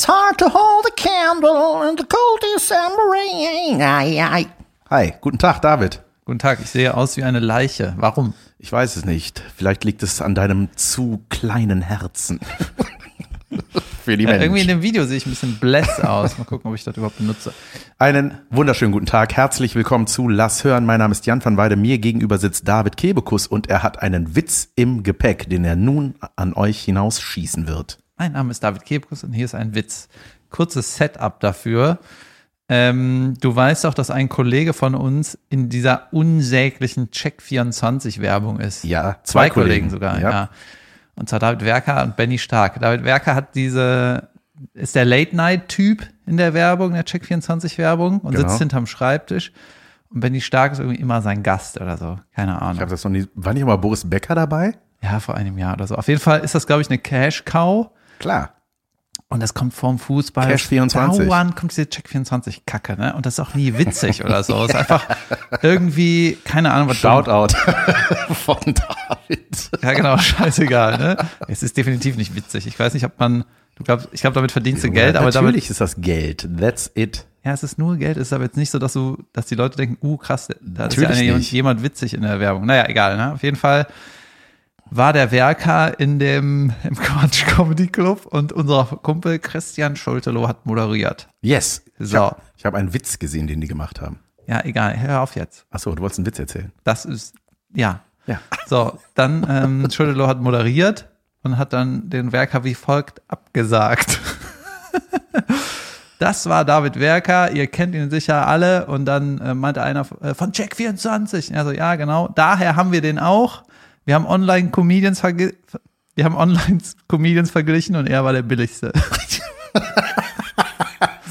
it's hard to hold a candle in the cold December rain. Ai, ai. Hi, guten Tag, David. Guten Tag, ich sehe aus wie eine Leiche. Warum? Ich weiß es nicht. Vielleicht liegt es an deinem zu kleinen Herzen. Für die ja, Menschen. Irgendwie in dem Video sehe ich ein bisschen bless aus. Mal gucken, ob ich das überhaupt benutze. Einen wunderschönen guten Tag. Herzlich willkommen zu Lass hören. Mein Name ist Jan van Weide. Mir gegenüber sitzt David Kebekus und er hat einen Witz im Gepäck, den er nun an euch hinausschießen wird. Mein Name ist David Kebekus und hier ist ein Witz. Kurzes Setup dafür. Ähm, du weißt doch, dass ein Kollege von uns in dieser unsäglichen Check24-Werbung ist. Ja, zwei, zwei Kollegen, Kollegen, sogar. Ja. ja. Und zwar David Werker und Benny Stark. David Werker hat diese, ist der Late-Night-Typ in der Werbung, der Check24-Werbung und genau. sitzt hinterm Schreibtisch. Und Benny Stark ist irgendwie immer sein Gast oder so. Keine Ahnung. Ich habe das noch nie. War nicht immer Boris Becker dabei? Ja, vor einem Jahr oder so. Auf jeden Fall ist das, glaube ich, eine Cash-Cow. Klar. Und das kommt vom Fußball. Cash 24. Dauernd kommt diese Check 24 Kacke, ne? Und das ist auch nie witzig oder so. Es ist einfach irgendwie, keine Ahnung, was. Shoutout von David. Ja, genau, scheißegal, ne? Es ist definitiv nicht witzig. Ich weiß nicht, ob man, du glaubst, ich glaube, damit verdienst du ja, Geld, aber natürlich damit. Natürlich ist das Geld. That's it. Ja, es ist nur Geld. Es ist aber jetzt nicht so, dass du, dass die Leute denken, uh, krass, da ist ja jemand, jemand witzig in der Werbung. Naja, egal, ne? Auf jeden Fall war der Werker in dem im Quatsch Comedy Club und unser Kumpel Christian Schultelow hat moderiert. Yes. So. Ich habe hab einen Witz gesehen, den die gemacht haben. Ja, egal, hör auf jetzt. Achso, du wolltest einen Witz erzählen. Das ist, ja. Ja. So, dann ähm, Schultelow hat moderiert und hat dann den Werker wie folgt abgesagt. das war David Werker, ihr kennt ihn sicher alle. Und dann äh, meinte einer äh, von Check24. Also ja, genau, daher haben wir den auch. Wir haben Online-Comedians wir haben Online-Comedians verglichen und er war der billigste.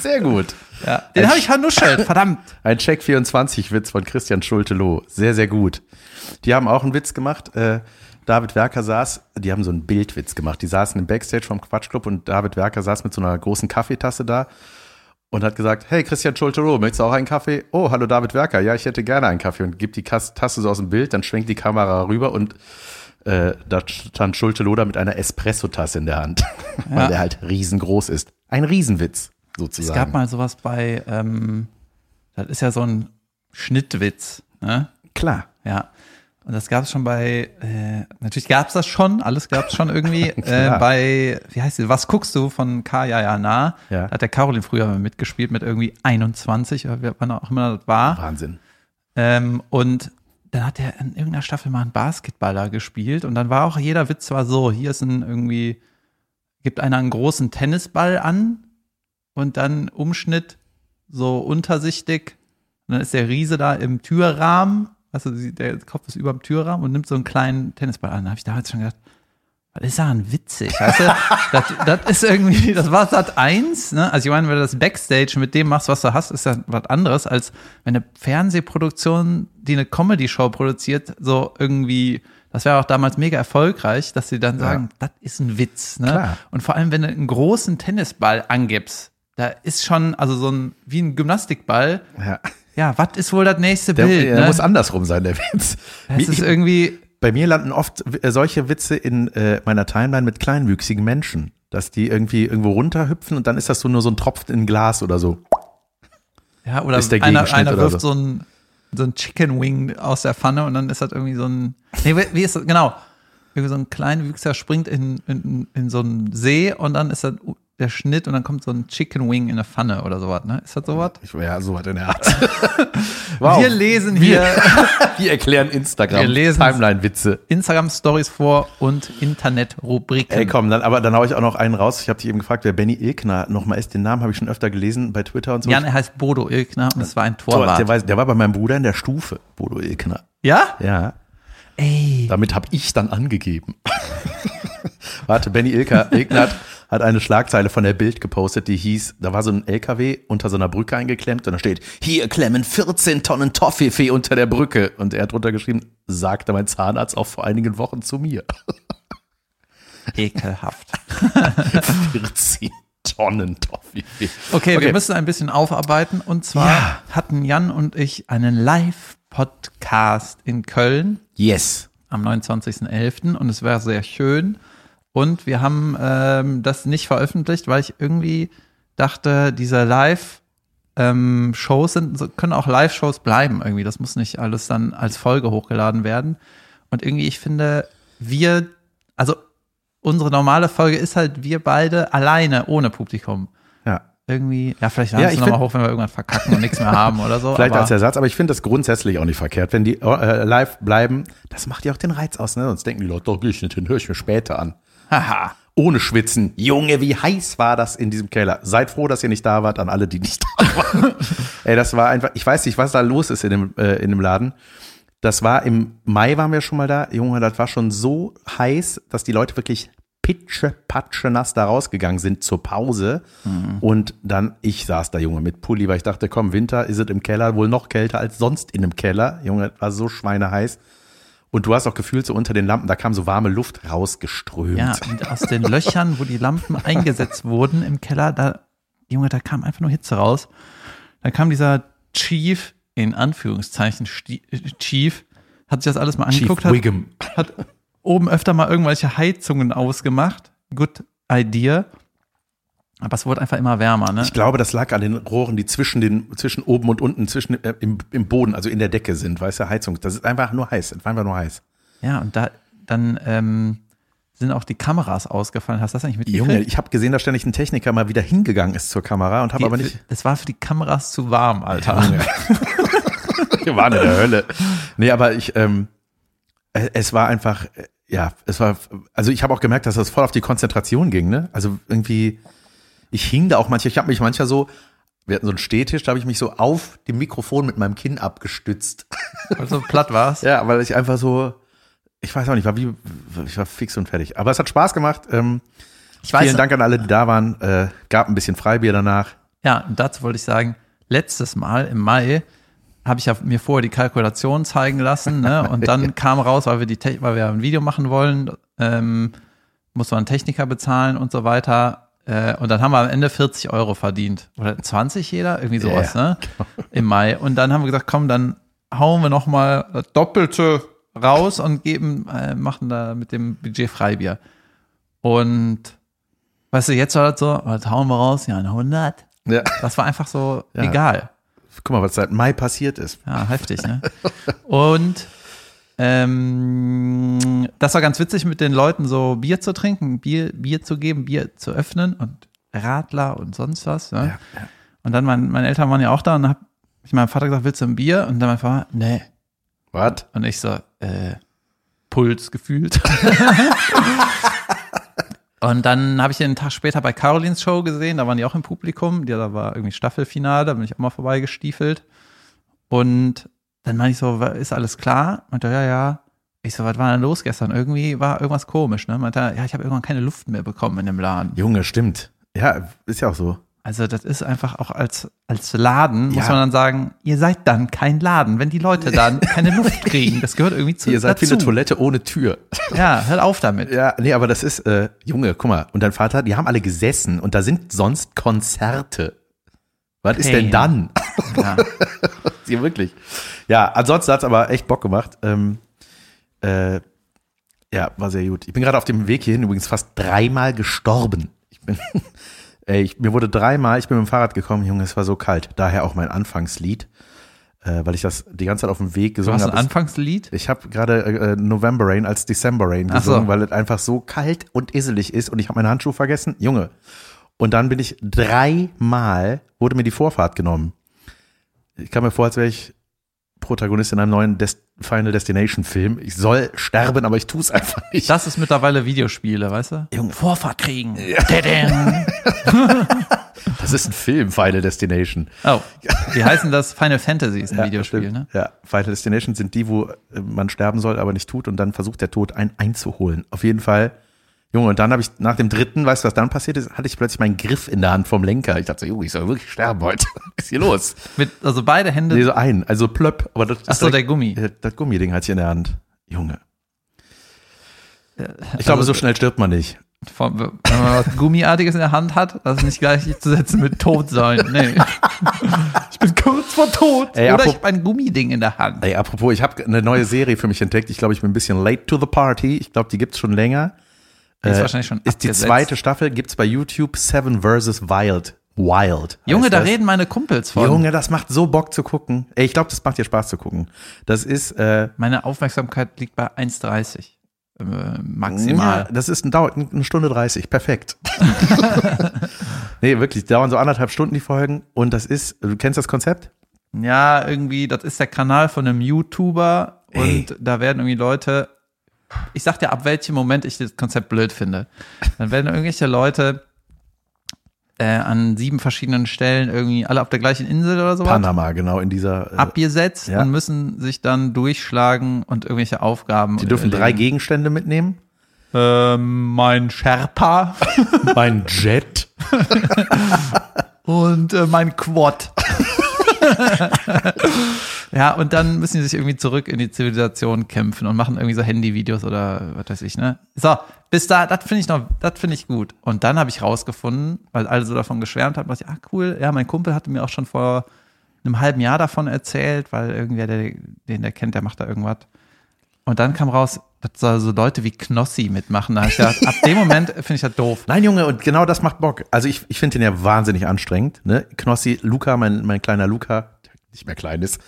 Sehr gut. Ja, den habe ich vernuschelt, verdammt. Ein Check24-Witz von Christian Schulte-Loh. Sehr, sehr gut. Die haben auch einen Witz gemacht. Äh, David Werker saß, die haben so einen Bildwitz gemacht. Die saßen im Backstage vom Quatschclub und David Werker saß mit so einer großen Kaffeetasse da und hat gesagt, hey Christian Schulterow, möchtest du auch einen Kaffee? Oh, hallo David Werker, ja, ich hätte gerne einen Kaffee und gibt die Tasse so aus dem Bild, dann schwenkt die Kamera rüber und äh, da stand Schulte-Loder mit einer Espresso-Tasse in der Hand, ja. weil der halt riesengroß ist. Ein Riesenwitz, sozusagen. Es gab mal sowas bei, ähm, das ist ja so ein Schnittwitz, ne? Klar. Ja. Und das gab es schon bei, äh, natürlich gab es das schon, alles gab es schon irgendwie. äh, bei, wie heißt sie, Was guckst du von Kaya Jana? Ja. Da hat der Caroline früher mitgespielt mit irgendwie 21, wann auch immer das war. Wahnsinn. Ähm, und dann hat er in irgendeiner Staffel mal einen Basketballer gespielt und dann war auch jeder Witz war so, hier ist ein irgendwie, gibt einer einen großen Tennisball an und dann Umschnitt so untersichtig und dann ist der Riese da im Türrahmen also der Kopf ist über dem Türrahmen und nimmt so einen kleinen Tennisball an. Da habe ich damals schon gedacht, was ist daran witzig? Weißt du, das, das ist irgendwie, das war Sat 1, ne? Also ich meine, wenn du das Backstage mit dem machst, was du hast, ist ja was anderes, als wenn eine Fernsehproduktion, die eine Comedy-Show produziert, so irgendwie, das wäre auch damals mega erfolgreich, dass sie dann sagen, ja. das ist ein Witz, ne? Klar. Und vor allem, wenn du einen großen Tennisball angibst, da ist schon, also so ein, wie ein Gymnastikball, ja ja, was ist wohl das nächste der, Bild? Der ne? muss andersrum sein, der Witz. Das ist irgendwie. Bei mir landen oft äh, solche Witze in äh, meiner Timeline mit kleinwüchsigen Menschen, dass die irgendwie irgendwo runterhüpfen und dann ist das so nur so ein Tropfen in Glas oder so. Ja, oder ist der einer, einer wirft so. so ein so ein Chicken Wing aus der Pfanne und dann ist das irgendwie so ein. Nee, wie ist das? Genau. Irgendwie so ein kleinwüchsiger springt in, in, in so einen See und dann ist das der Schnitt und dann kommt so ein Chicken Wing in eine Pfanne oder sowas, ne? Ist das sowas? Ich, ja, sowas in der Art. wow. Wir lesen hier. Wir, erklären Instagram. Wir lesen Timeline-Witze. Instagram-Stories vor und Internet-Rubriken. Ey, komm, dann, aber dann hau ich auch noch einen raus. Ich habe dich eben gefragt, wer Benny Ilkner nochmal ist. Den Namen habe ich schon öfter gelesen bei Twitter und so. Jan, er heißt Bodo Ilkner und es war ein Torwart. Der war, der war bei meinem Bruder in der Stufe, Bodo Ilkner. Ja? Ja. Ey. Damit habe ich dann angegeben. Warte, Benny Ilkner hat hat eine Schlagzeile von der Bild gepostet, die hieß, da war so ein LKW unter so einer Brücke eingeklemmt und da steht, hier klemmen 14 Tonnen Toffifee unter der Brücke. Und er hat drunter geschrieben, sagte mein Zahnarzt auch vor einigen Wochen zu mir. Ekelhaft. 14 Tonnen Toffifee. Okay, okay, wir müssen ein bisschen aufarbeiten. Und zwar ja. hatten Jan und ich einen Live-Podcast in Köln. Yes. Am 29.11. Und es war sehr schön. Und wir haben ähm, das nicht veröffentlicht, weil ich irgendwie dachte, diese Live- ähm, Shows sind, können auch Live-Shows bleiben irgendwie. Das muss nicht alles dann als Folge hochgeladen werden. Und irgendwie, ich finde, wir, also unsere normale Folge ist halt wir beide alleine, ohne Publikum. Ja. Irgendwie, ja, vielleicht laden Ja, wir nochmal hoch, wenn wir irgendwann verkacken und nichts mehr haben oder so. Vielleicht als Ersatz, aber ich finde das grundsätzlich auch nicht verkehrt. Wenn die äh, live bleiben, das macht ja auch den Reiz aus, ne? Sonst denken die Leute, doch, geh ich nicht hin, höre ich mir später an. Haha. Ohne Schwitzen. Junge, wie heiß war das in diesem Keller? Seid froh, dass ihr nicht da wart, an alle, die nicht da waren. Ey, das war einfach, ich weiß nicht, was da los ist in dem, äh, in dem Laden. Das war im Mai waren wir schon mal da. Junge, das war schon so heiß, dass die Leute wirklich pitsche, patsche nass da rausgegangen sind zur Pause. Und dann, ich saß da, Junge, mit Pulli, weil ich dachte, komm, Winter ist es im Keller wohl noch kälter als sonst in einem Keller. Junge, es war so schweineheiß. Und du hast auch gefühlt, so unter den Lampen, da kam so warme Luft rausgeströmt. Ja, und aus den Löchern, wo die Lampen eingesetzt wurden im Keller, da, Junge, da kam einfach nur Hitze raus. Da kam dieser Chief, in Anführungszeichen Chief, hat sich das alles mal Chief angeguckt, hat, Wiggum. hat oben öfter mal irgendwelche Heizungen ausgemacht. Good idea. Aber es wurde einfach immer wärmer, ne? Ich glaube, das lag an den Rohren, die zwischen den, zwischen oben und unten, zwischen äh, im, im Boden, also in der Decke sind, weißt du, Heizung. Das ist einfach nur heiß. Das war einfach nur heiß. Ja, und da, dann ähm, sind auch die Kameras ausgefallen. Hast du das eigentlich mitgekriegt? Junge, ich habe gesehen, dass ständig ein Techniker mal wieder hingegangen ist zur Kamera und habe aber nicht. Das war für die Kameras zu warm, Alter. Junge. Wir waren in der Hölle. Nee, aber ich, ähm, äh, es war einfach, äh, ja, es war, also ich habe auch gemerkt, dass das voll auf die Konzentration ging, ne? Also irgendwie, ich hing da auch manchmal, ich habe mich manchmal so, wir hatten so einen Stehtisch, da habe ich mich so auf dem Mikrofon mit meinem Kinn abgestützt. Also platt war's. Ja, weil ich einfach so, ich weiß auch nicht, war wie, ich war fix und fertig. Aber es hat Spaß gemacht. Ähm, Ich weiß, vielen Dank an alle, die da waren. Äh, gab ein bisschen Freibier danach. Ja, und dazu wollte ich sagen, letztes Mal im Mai habe ich ja mir vorher die Kalkulation zeigen lassen, ne? Und dann kam raus, weil wir die weil wir ein Video machen wollen, ähm, muss man einen Techniker bezahlen und so weiter. Äh, und dann haben wir am Ende 40 Euro verdient. Oder 20 jeder? Irgendwie sowas, Ja, ne? Im Mai. Und dann haben wir gesagt, komm, dann hauen wir noch mal das Doppelte raus und geben, äh, machen da mit dem Budget Freibier. Und weißt du, jetzt war das so, was hauen wir raus? Ja, ein 100. Ja. Das war einfach so Ja. egal. Guck mal, was seit Mai passiert ist. Ja, heftig, ne? Und ähm, das war ganz witzig, mit den Leuten so Bier zu trinken, Bier, Bier zu geben, Bier zu öffnen und Radler und sonst was. Ne? Ja, ja. Und dann, mein, meine Eltern waren ja auch da und hab ich meinem Vater gesagt, willst du ein Bier? Und dann mein Vater, nee. Was? Und ich so, äh, Puls gefühlt. und dann habe ich ihn einen Tag später bei Carolins Show gesehen, da waren die auch im Publikum, die, da war irgendwie Staffelfinale, da bin ich auch mal vorbeigestiefelt. Und dann meinte ich so, ist alles klar? Meinte er, ja, ja. Ich so, was war denn los gestern? Irgendwie war irgendwas komisch, ne? Meinte ja, ich habe irgendwann keine Luft mehr bekommen in dem Laden. Junge, stimmt. Ja, ist ja auch so. Also das ist einfach auch als, als Laden, muss Ja. man dann sagen, ihr seid dann kein Laden, wenn die Leute dann keine Luft kriegen. Das gehört irgendwie zu Ihr seid wie dazu. eine Toilette ohne Tür. Ja, hör auf damit. Ja, nee, aber das ist, äh, Junge, guck mal. Und dein Vater, die haben alle gesessen und da sind sonst Konzerte. Was ist denn Pain. dann? Ja. Ja, wirklich. Ja, ansonsten hat's aber echt Bock gemacht. Ähm, äh, ja, war sehr gut. Ich bin gerade auf dem Weg hierhin übrigens fast dreimal gestorben. Ich bin, ey, ich, mir wurde dreimal, ich bin mit dem Fahrrad gekommen, Junge, es war so kalt. Daher auch mein Anfangslied, äh, weil ich das die ganze Zeit auf dem Weg Du gesungen hast ein habe. Anfangslied? Ich habe gerade äh, November Rain als December Rain Ach so. gesungen, weil es einfach so kalt und iselig ist und ich habe meine Handschuhe vergessen. Junge. Und dann bin ich dreimal, wurde mir die Vorfahrt genommen. Ich kam mir vor, als wäre ich Protagonist in einem neuen Des Final Destination Film. Ich soll sterben, aber ich tue es einfach nicht. Das ist mittlerweile Videospiele, weißt du? Junge. Vorfahrt kriegen. Tadam. Das ist ein Film, Final Destination. Oh, wie heißen das? Final Fantasy ist ein Ja, Videospiel, ne? Ja, Final Destination sind die, wo äh, man sterben soll, aber nicht tut und dann versucht der Tod einen einzuholen. Auf jeden Fall. Junge, und dann habe ich nach dem dritten, weißt du, was dann passiert ist, hatte ich plötzlich meinen Griff in der Hand vom Lenker. Ich dachte so, Junge, ich soll wirklich sterben heute. Was ist hier los? Mit, also beide Hände. Nee, so ein, also plöpp, aber das Ach so, der Gummi. äh, Das Gummiding hatte ich in der Hand. Junge. Ich glaube, also- so schnell stirbt man nicht. Wenn man was Gummiartiges in der Hand hat, das ist nicht gleichzusetzen mit tot sein. Nee. ich bin kurz vor tot. Ey, Oder ich habe ein Gummiding in der Hand. Ey, apropos, ich habe eine neue Serie für mich entdeckt. Ich glaube, ich bin ein bisschen late to the party. Ich glaube, die gibt's schon länger. Die ist Äh, wahrscheinlich schon Ist die zweite Staffel, gibt's bei YouTube Seven vs. Wild. Wild. Junge, da das. reden meine Kumpels von. Junge, das macht so Bock zu gucken. Ey, ich glaube, das macht dir Spaß zu gucken. Das ist äh, Meine Aufmerksamkeit liegt bei 1,30 äh, maximal. Ja, das ist ein, dauert eine Stunde 30. Perfekt. nee, wirklich, dauern so anderthalb Stunden die Folgen. Und das ist, du kennst das Konzept? Ja, irgendwie, das ist der Kanal von einem YouTuber Ey. und da werden irgendwie Leute, ich sag dir, ab welchem Moment ich das Konzept blöd finde. Dann werden irgendwelche Leute äh, an sieben verschiedenen Stellen irgendwie alle auf der gleichen Insel oder sowas Panama, genau, in dieser. Äh, abgesetzt ja. und müssen sich dann durchschlagen und irgendwelche Aufgaben. die dürfen drei Gegenstände mitnehmen. Ähm, mein Sherpa Mein Jet. und äh, mein Quad. ja, und dann müssen die sich irgendwie zurück in die Zivilisation kämpfen und machen irgendwie so Handyvideos oder was weiß ich, ne? So, bis da, das finde ich noch, das finde ich gut. Und dann habe ich rausgefunden, weil alle so davon geschwärmt haben, dachte ich, ah, cool, ja, mein Kumpel hatte mir auch schon vor einem halben Jahr davon erzählt, weil irgendwer, der, den der kennt, der macht da irgendwas. Und dann kam raus, dass soll so Leute wie Knossi mitmachen. Da ich gedacht, ab dem Moment finde ich das doof. Nein, Junge, und genau das macht Bock. Also ich, ich finde den ja wahnsinnig anstrengend. Ne? Knossi, Luca, mein, mein kleiner Luca, der nicht mehr klein ist,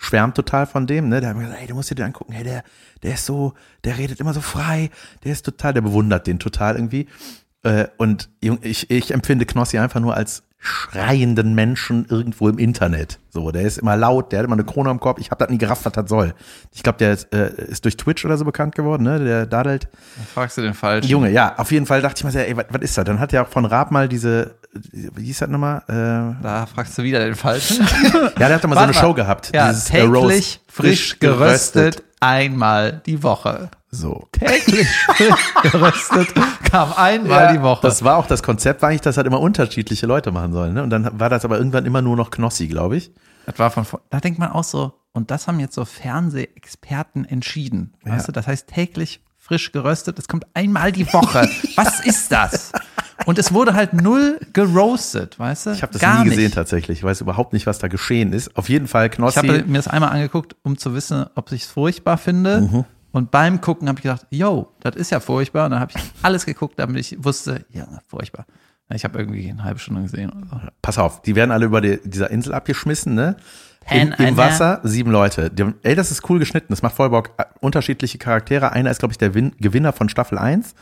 schwärmt total von dem. Ne? Der hat mir gesagt, ey, du musst dir den angucken, hey, der, der ist so, der redet immer so frei, der ist total, der bewundert den total irgendwie. Äh, und ich, ich empfinde Knossi einfach nur als schreienden Menschen irgendwo im Internet. So, der ist immer laut, der hat immer eine Krone am Kopf. Ich habe das nie gerafft, was das soll. Ich glaube, der ist, äh, ist durch Twitch oder so bekannt geworden, ne? Der dadelt. Dann fragst du den falschen. Junge, ja, auf jeden Fall dachte ich mir, so, ey, was, was ist das? Dann hat er auch von Raab mal diese, wie hieß das nochmal? Äh, Da fragst du wieder den falschen. ja, der hat doch mal so Warte eine mal. Show gehabt. Ja, dieses, äh, Roast. täglich frisch geröstet, einmal die Woche. So. Täglich frisch geröstet kam einmal die Woche. Das war auch das Konzept, war eigentlich, dass halt immer unterschiedliche Leute machen sollen. Ne? Und dann war das aber irgendwann immer nur noch Knossi, glaube ich. Das war von da denkt man auch so, und das haben jetzt so Fernsehexperten entschieden. Weißt du, das heißt täglich frisch geröstet, es kommt einmal die Woche. Was ist das? Und es wurde halt null geroastet, weißt du? Ich habe das Gar nie gesehen nicht. tatsächlich. Ich weiß überhaupt nicht, was da geschehen ist. Auf jeden Fall Ich Knossi. habe mir das einmal angeguckt, um zu wissen, ob ich es furchtbar finde. Mhm. Und beim Gucken habe ich gedacht, yo, das ist ja furchtbar. Und dann habe ich alles geguckt, damit ich wusste, ja, furchtbar. Ich habe irgendwie eine halbe Stunde gesehen. Oder so. pass auf, die werden alle über die, dieser Insel abgeschmissen, ne? Im, Pan Im Anna. Wasser sieben Leute. Die, ey, das ist cool geschnitten. Das macht voll Bock. Äh, Unterschiedliche Charaktere. Einer ist, glaube ich, der Win Gewinner von Staffel 1.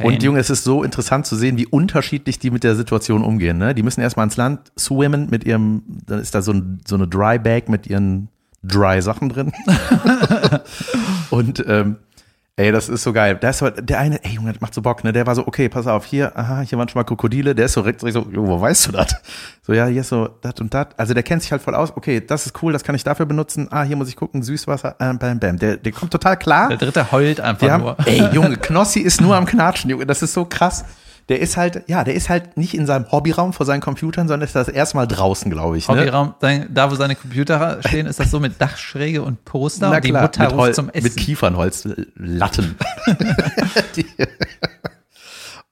Und. Junge, es ist so interessant zu sehen, wie unterschiedlich die mit der Situation umgehen. Ne? Die müssen erstmal ins Land swimmen mit ihrem, dann ist da so, ein, so eine Dry Bag mit ihren Dry Sachen drin. Und ähm, ey, das ist so geil. Da ist so, der eine, ey Junge, das macht so Bock, ne? Der war so, okay, pass auf, hier, aha, hier waren schon mal Krokodile. Der ist so direkt so, jo, wo weißt du das? So, ja, hier ist so dat und dat. Also der kennt sich halt voll aus. Okay, das ist cool, das kann ich dafür benutzen. Ah, hier muss ich gucken, Süßwasser, äh, bam, bam. Der, der kommt total klar. Der dritte heult einfach haben, nur. ey, Junge, Knossi ist nur am Knatschen, Junge. Das ist so krass. Der ist halt, ja, der ist halt nicht in seinem Hobbyraum vor seinen Computern, sondern ist das erste Mal draußen, glaube ich. Ne? Hobbyraum, sein- da wo seine Computer stehen, ist das so mit Dachschräge und Poster Na und die klar, Mutter mit, Hol zum Essen. mit Kiefernholzlatten. Die-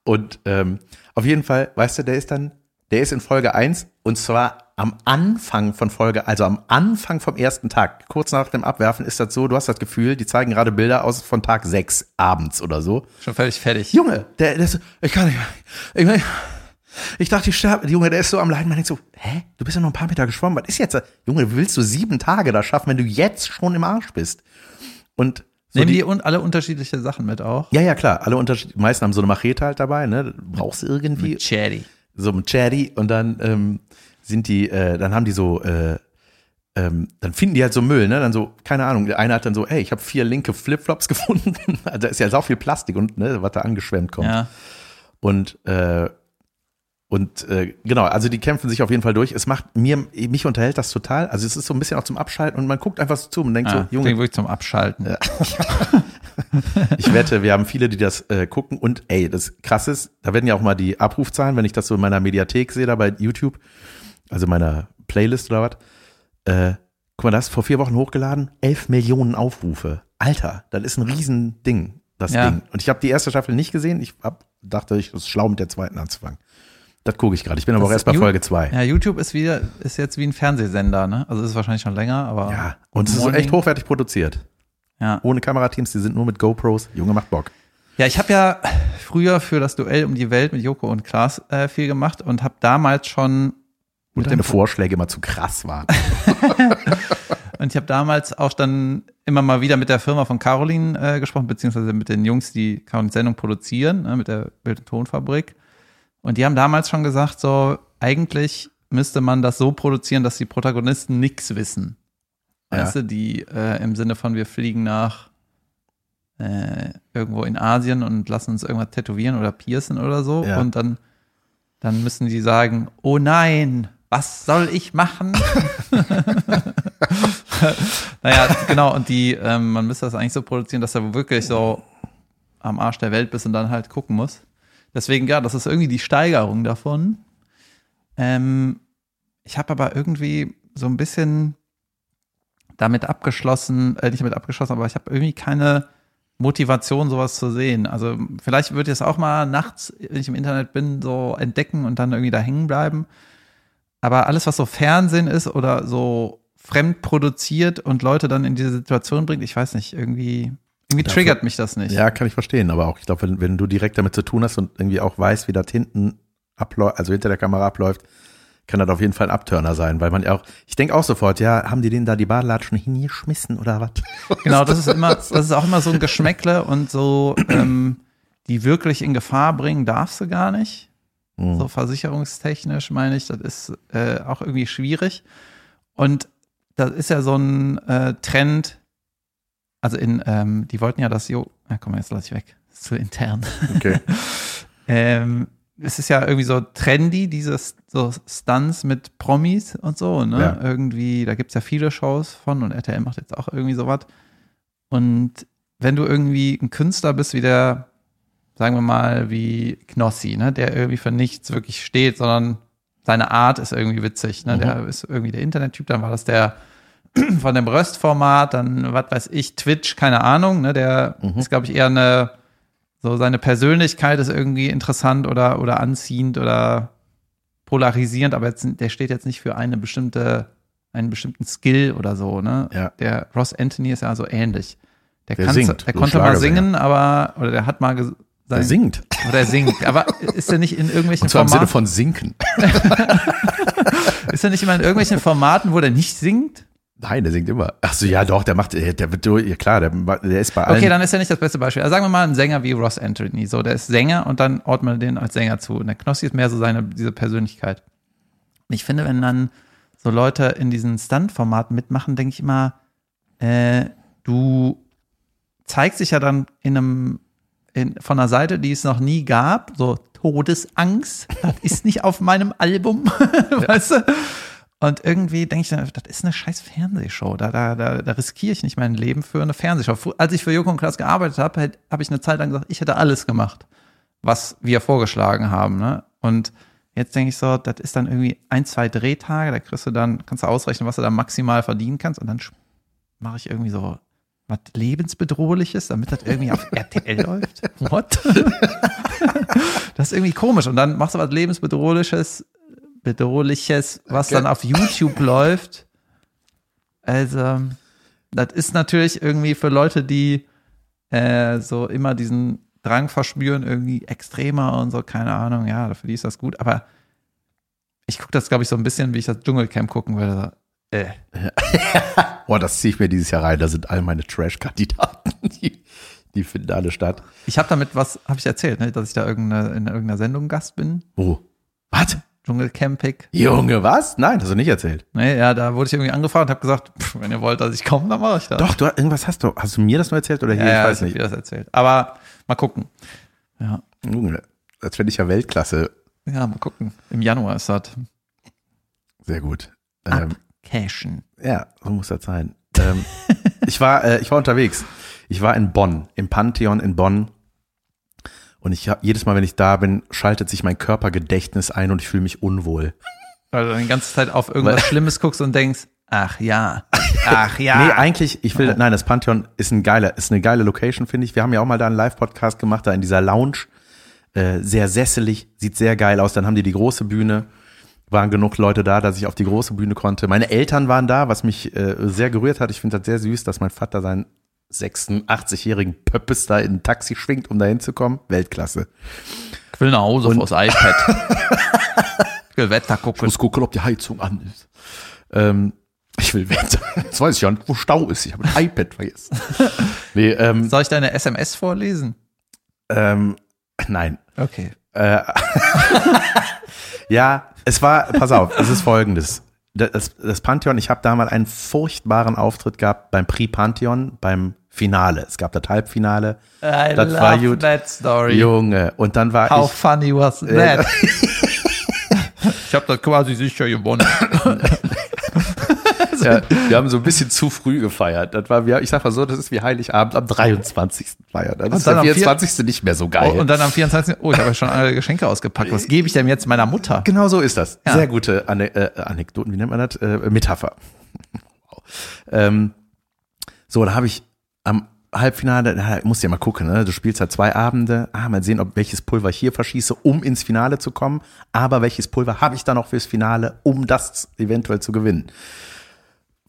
und ähm, auf jeden Fall, weißt du, der ist dann, der ist in Folge 1 und zwar am Anfang von Folge, also am Anfang vom ersten Tag, kurz nach dem Abwerfen ist das so, du hast das Gefühl, die zeigen gerade Bilder aus von Tag 6 abends oder so. Schon völlig fertig. Junge, der, der ist so, ich kann nicht mehr. Ich, ich dachte, ich sterbe. Junge, der ist so am Leiden. Man denkt so, hä? Du bist ja noch ein paar Meter geschwommen. Was ist jetzt? Junge, willst du sieben Tage da schaffen, wenn du jetzt schon im Arsch bist? Und so Nehmen die, die un alle unterschiedliche Sachen mit auch? ja, ja, klar. Alle Unterschied, die meisten haben so eine Machete halt dabei, ne? Brauchst du irgendwie Cherry. So ein Cherry und dann ähm, sind die, äh, dann haben die so, äh, ähm, dann finden die halt so Müll, ne? Dann so, keine Ahnung, der eine hat dann so, ey, ich habe vier linke Flipflops gefunden. also da ist ja sau viel Plastik und ne, was da angeschwemmt kommt. Ja. Und äh, und äh, genau, also die kämpfen sich auf jeden Fall durch. Es macht mir, mich unterhält das total. Also es ist so ein bisschen auch zum Abschalten und man guckt einfach so zu und denkt Ah, so, Junge, wirklich zum Abschalten. ich wette, wir haben viele, die das äh, gucken und ey, das krass ist, da werden ja auch mal die Abrufzahlen, wenn ich das so in meiner Mediathek sehe, da bei YouTube, also meiner Playlist oder was. Äh, guck mal, das vor vier Wochen hochgeladen, elf Millionen Aufrufe. Alter, das ist ein Riesending, das Ja. Ding. Und ich habe die erste Staffel nicht gesehen. Ich hab, dachte, ich ist schlau mit der zweiten anzufangen. Das gucke ich gerade. Ich bin aber auch Das erst bei Folge zwei. Ja, YouTube ist wieder, ist jetzt wie ein Fernsehsender, ne? Also ist wahrscheinlich schon länger, aber. Ja, und es ist echt hochwertig produziert. Ja. Ohne Kamerateams, die sind nur mit GoPros. Junge, macht Bock. Ja, ich habe ja früher für das Duell um die Welt mit Joko und Klaas äh, viel gemacht und habe damals schon Und deine Vorschläge immer zu krass waren. und ich habe damals auch dann immer mal wieder mit der Firma von Caroline äh, gesprochen, beziehungsweise mit den Jungs, die Carolins Sendung produzieren, ne, mit der Bild- und Tonfabrik. Und die haben damals schon gesagt, so eigentlich müsste man das so produzieren, dass die Protagonisten nichts wissen. Ja. Weißt du, die äh, im Sinne von wir fliegen nach äh, irgendwo in Asien und lassen uns irgendwas tätowieren oder piercen oder so. Ja. Und dann, dann müssen die sagen, oh nein, was soll ich machen? naja, genau, und die, ähm, man müsste das eigentlich so produzieren, dass er wirklich so am Arsch der Welt bist und dann halt gucken muss. Deswegen, ja, das ist irgendwie die Steigerung davon. Ähm, ich habe aber irgendwie so ein bisschen damit abgeschlossen, äh, nicht damit abgeschlossen, aber ich habe irgendwie keine Motivation, sowas zu sehen. Also vielleicht würde ich es auch mal nachts, wenn ich im Internet bin, so entdecken und dann irgendwie da hängen bleiben. Aber alles, was so Fernsehen ist oder so fremd produziert und Leute dann in diese Situation bringt, ich weiß nicht, irgendwie, irgendwie Dafür- triggert mich das nicht. Ja, kann ich verstehen. Aber auch, ich glaube, wenn, wenn du direkt damit zu tun hast und irgendwie auch weißt, wie das hinten abläuft, also hinter der Kamera abläuft, kann das auf jeden Fall ein Abturner sein, weil man ja auch, ich denke auch sofort, ja, haben die denen da die Badelatschen hingeschmissen oder was? Genau, das ist immer, das ist auch immer so ein Geschmäckle und so, ähm, die wirklich in Gefahr bringen, darfst du gar nicht. Mhm. So versicherungstechnisch meine ich, das ist äh, auch irgendwie schwierig. Und das ist ja so ein äh, Trend. Also in, ähm, die wollten ja das Jo, na komm, jetzt lass ich weg. Ist zu intern. Okay. ähm, es ist ja irgendwie so trendy, dieses so Stunts mit Promis und so, ne? Ja. Irgendwie, da gibt's ja viele Shows von und RTL macht jetzt auch irgendwie sowas. Und wenn du irgendwie ein Künstler bist, wie der, sagen wir mal, wie Knossi, ne, der irgendwie für nichts wirklich steht, sondern seine Art ist irgendwie witzig, ne? Mhm. Der ist irgendwie der Internettyp, dann war das der von dem Röstformat, dann, was weiß ich, Twitch, keine Ahnung, ne? Der Mhm. ist, glaube ich, eher eine so seine Persönlichkeit ist irgendwie interessant oder, oder anziehend oder polarisierend, aber jetzt, der steht jetzt nicht für eine bestimmte, einen bestimmten Skill oder so, ne? Ja. Der Ross Anthony ist ja so ähnlich. Der, Der kann's- singt, der so konnte mal singen, aber, oder der hat mal ges- Der sein, singt. oder er singt. Aber ist er nicht in irgendwelchen Und zwar im Sinne Formaten, von sinken. ist er nicht immer in irgendwelchen Formaten, wo der nicht singt? Nein, der singt immer. Ach so, ja, doch, der macht, der wird, ja klar, der, der ist bei allen. Okay, dann ist er nicht das beste Beispiel. Also sagen wir mal ein Sänger wie Ross Anthony. So, der ist Sänger und dann ordnet man den als Sänger zu. Und der Knossi ist mehr so seine, diese Persönlichkeit. Und ich finde, wenn dann so Leute in diesen Stunt-Formaten mitmachen, denke ich immer, äh, du zeigst dich ja dann in einem, in, von einer Seite, die es noch nie gab, so Todesangst, das ist nicht auf meinem Album, weißt du? Und irgendwie denke ich dann, das ist eine scheiß Fernsehshow. Da, da, da, da riskiere ich nicht mein Leben für eine Fernsehshow. Als ich für Joko und Klaas gearbeitet habe, habe ich eine Zeit lang gesagt, ich hätte alles gemacht, was wir vorgeschlagen haben. Ne? Und jetzt denke ich so, das ist dann irgendwie ein, zwei Drehtage, da kriegst du dann, kannst du ausrechnen, was du da maximal verdienen kannst. Und dann mache ich irgendwie so was lebensbedrohliches, damit das irgendwie auf RTL läuft. What? das ist irgendwie komisch. Und dann machst du was lebensbedrohliches, bedrohliches, was Okay. dann auf YouTube läuft. Also, das ist natürlich irgendwie für Leute, die äh, so immer diesen Drang verspüren, irgendwie extremer und so, keine Ahnung, ja, für die ist das gut. Aber ich gucke das, glaube ich, so ein bisschen, wie ich das Dschungelcamp gucken würde. Äh, Boah, das ziehe ich mir dieses Jahr rein. Da sind all meine Trash-Kandidaten. Die, die finden alle statt. Ich habe damit was, habe ich erzählt, ne, dass ich da irgendeine, in irgendeiner Sendung Gast bin. Wo? Was? Dschungelcampig. Junge, was? Nein, hast du nicht erzählt. Ne, ja, da wurde ich irgendwie angefragt und habe gesagt, pff, wenn ihr wollt, dass ich komme, dann mache ich das. Doch, du irgendwas hast du. Hast du mir das nur erzählt oder hier? ja, ja, ich weiß ich hab nicht. dir das erzählt. Aber mal gucken. Ja, Junge, das finde ich ja Weltklasse. ja, mal gucken. Im Januar ist das. Sehr gut. Ähm, Cashen. ja, so muss das sein. Ähm, ich war, äh, ich war unterwegs. Ich war in Bonn, im Pantheon in Bonn. Und ich hab, jedes Mal, wenn ich da bin, schaltet sich mein Körpergedächtnis ein und ich fühle mich unwohl. Weil du die ganze Zeit auf irgendwas Weil- Schlimmes guckst und denkst, ach ja, ach ja. Nee, eigentlich, ich will, nein, das Pantheon ist ein geiler, ist eine geile Location, finde ich. Wir haben ja auch mal da einen Live-Podcast gemacht, da in dieser Lounge. Äh, sehr sesselig, sieht sehr geil aus. Dann haben die die große Bühne. Waren genug Leute da, dass ich auf die große Bühne konnte. Meine Eltern waren da, was mich äh, sehr gerührt hat. Ich finde das sehr süß, dass mein Vater seinen 86-jährigen Pöppes da in ein Taxi schwingt, um da hinzukommen. Weltklasse. Ich will nach Hause Und- aufs iPad. ich will Wetter Ich gucken. muss gucken, ob die Heizung an ist. Ähm, ich will Wetter. Jetzt weiß ich ja nicht, wo Stau ist. Ich habe ein iPad vergessen. nee, ähm, Soll ich deine SMS vorlesen? ähm, nein. Okay. Äh, ja, es war, pass auf, es ist folgendes. Das, das Pantheon, ich habe da mal einen furchtbaren Auftritt gehabt beim Prix Pantheon, beim Finale. Es gab das Halbfinale. I Das love war gut. that story. Junge, und dann war How ich. funny was that? ich habe das quasi sicher gewonnen. Ja, wir haben so ein bisschen zu früh gefeiert. Das war, ich sag mal so, das ist wie Heiligabend am 23. feiern. Dann ist dann am vier- 24. nicht mehr so geil. Oh, und dann am 24. Oh, ich habe ja schon alle Geschenke ausgepackt. Was gebe ich denn jetzt meiner Mutter? Genau so ist das. Ja. Sehr gute Ane äh, Anekdoten, wie nennt man das? Äh, Metapher. ähm, so, da habe ich am Halbfinale, da musst du ja mal gucken, ne? du spielst halt zwei Abende, ah, mal sehen, ob welches Pulver ich hier verschieße, um ins Finale zu kommen, aber welches Pulver habe ich dann noch fürs Finale, um das eventuell zu gewinnen.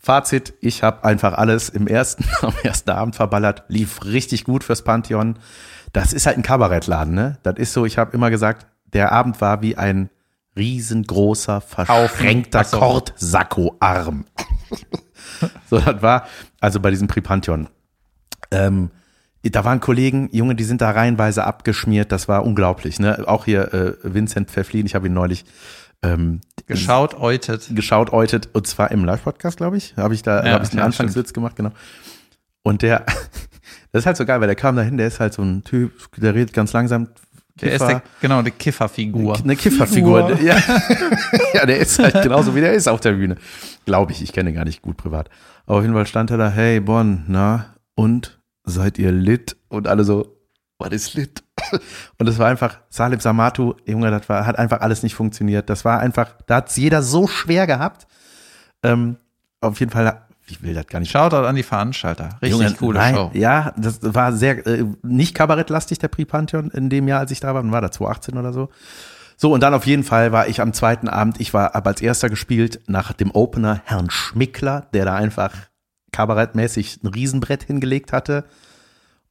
Fazit, ich habe einfach alles im ersten, am ersten Abend verballert, lief richtig gut fürs Pantheon. Das ist halt ein Kabarettladen, ne? Das ist so, ich habe immer gesagt, der Abend war wie ein riesengroßer, verschränkter so. Kortsacko-Arm. so, das war, also bei diesem Pripantheon. Ähm, da waren Kollegen, Junge, die sind da reihenweise abgeschmiert, das war unglaublich, ne? Auch hier äh, Vincent Pfefflin, ich habe ihn neulich ähm, Geschaut, eutet. geschaut, eutet, und zwar im Live-Podcast, glaube ich. Habe ich da, Ja, habe ich den Anfangswitz gemacht, genau. Und der, das ist halt so geil, weil der kam dahin, der ist halt so ein Typ, der redet ganz langsam. Der ist der, genau, die Kifferfigur. eine Kifferfigur. Figur. Ja. ja, der ist halt genauso wie der ist auf der Bühne. Glaube ich, ich kenne ihn gar nicht gut privat. Aber auf jeden Fall stand er da, hey Bonn, na, und seid ihr lit? Und alle so, was ist lit? Und es war einfach, Salib Samatu, Junge, das war, hat einfach alles nicht funktioniert. Das war einfach, da hat's jeder so schwer gehabt. Ähm, auf jeden Fall, ich will das gar nicht Shoutout an die Veranstalter. Richtig Junge, coole nein, Show. Ja, das war sehr, äh, nicht kabarettlastig, der Prix Pantheon in dem Jahr, als ich da war. Wann war das? 2018 oder so? So, und dann auf jeden Fall war ich am zweiten Abend, ich war aber als erster gespielt nach dem Opener Herrn Schmickler, der da einfach kabarettmäßig ein Riesenbrett hingelegt hatte.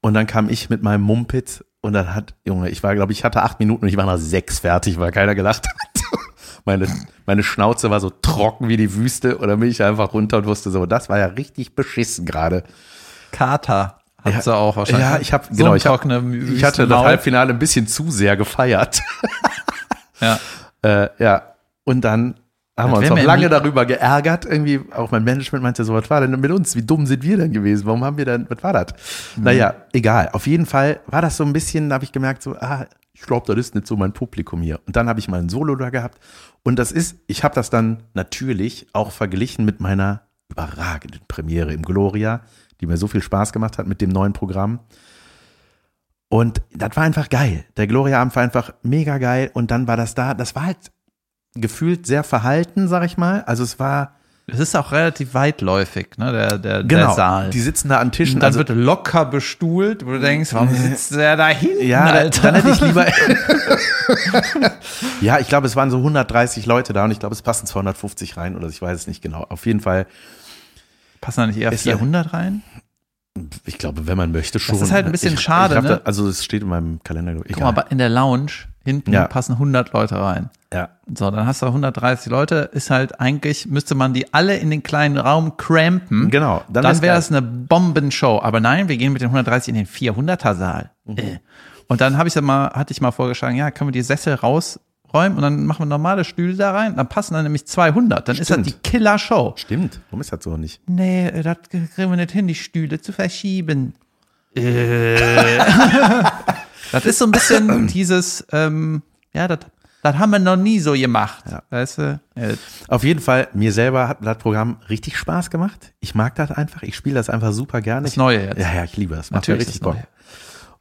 Und dann kam ich mit meinem Mumpitz und dann hat, Junge, ich war, glaube ich, hatte acht Minuten und ich war nach sechs fertig, weil keiner gelacht hat. Meine, meine Schnauze war so trocken wie die Wüste und dann bin ich einfach runter und wusste so, das war ja richtig beschissen gerade. Kater hat Ja, sie auch wahrscheinlich. Ja, ich habe so genau, ich, hab, ich hatte das. Halbfinale ein bisschen zu sehr gefeiert. Ja. äh, ja, und dann haben wir uns mir lange darüber geärgert. Irgendwie auch mein Management meinte so, was war denn mit uns? Wie dumm sind wir denn gewesen? Warum haben wir denn, was war das? Mhm. Naja, egal. Auf jeden Fall war das so ein bisschen, da habe ich gemerkt so, ah, ich glaube, das ist nicht so mein Publikum hier. Und dann habe ich mal ein Solo da gehabt. Und das ist, ich habe das dann natürlich auch verglichen mit meiner überragenden Premiere im Gloria, die mir so viel Spaß gemacht hat mit dem neuen Programm. Und das war einfach geil. Der Gloria-Abend war einfach mega geil. Und dann war das da, das war halt gefühlt sehr verhalten, sag ich mal. Also es war, Es ist auch relativ weitläufig, ne, der, der, genau, der Saal. die sitzen da an Tischen. und dann also, wird locker bestuhlt, wo du denkst, warum sitzt der da hinten, ja, Alter? dann hätte ich lieber. ja, ich glaube, es waren so 130 Leute da und ich glaube, es passen 250 rein oder ich weiß es nicht genau. Auf jeden Fall, Passen da nicht eher Ist ja- 400 rein? ich glaube, wenn man möchte schon. ist halt ein bisschen ich, schade, ich glaub, ne? da- Also es steht in meinem Kalender. Guck Egal. mal, in der Lounge hinten Ja. passen 100 Leute rein. ja. So, dann hast du 130 Leute, ist halt eigentlich, müsste man die alle in den kleinen Raum crampen. Genau, dann Dann, wäre es eine Bombenshow. Aber nein, wir gehen mit den 130 in den 400er Saal. Mhm. Äh. Und dann habe ich ja mal, hatte ich mal vorgeschlagen, ja, können wir die Sessel rausräumen und dann machen wir normale Stühle da rein. Dann passen dann nämlich 200. Dann ist das Stimmt. die Killer-Show. Stimmt. Warum ist das so nicht? Nee, das kriegen wir nicht hin, die Stühle zu verschieben. Äh. das ist so ein bisschen dieses, ähm, ja, das, das haben wir noch nie so gemacht. Weißt du? Auf jeden Fall, mir selber hat das Programm richtig Spaß gemacht. Ich mag das einfach. Ich spiele das einfach super gerne. Das Neue jetzt. Ja, ja, ich liebe das. Macht Natürlich mir richtig Bock. Neue.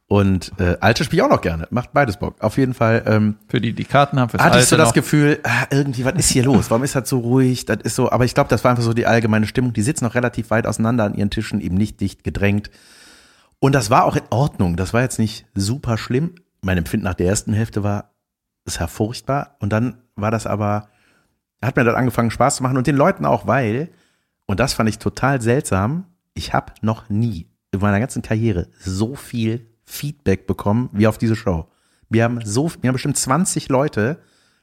Und äh, alte spiele ich auch noch gerne. Macht beides Bock. Auf jeden Fall ähm, Für die, die Karten haben, fürs hatte ich so Alte das noch. Gefühl, ah, irgendwie, was ist hier los? Warum ist das so ruhig? Das ist so, aber ich glaube, das war einfach so die allgemeine Stimmung. Die sitzen noch relativ weit auseinander an ihren Tischen, eben nicht dicht gedrängt. Und das war auch in Ordnung. Das war jetzt nicht super schlimm. Mein Empfinden nach der ersten Hälfte war, es war furchtbar. Und dann war das aber, hat mir das angefangen Spaß zu machen und den Leuten auch, weil, und das fand ich total seltsam, ich habe noch nie in meiner ganzen Karriere so viel Feedback bekommen wie auf diese Show. Wir haben so, wir haben bestimmt 20 Leute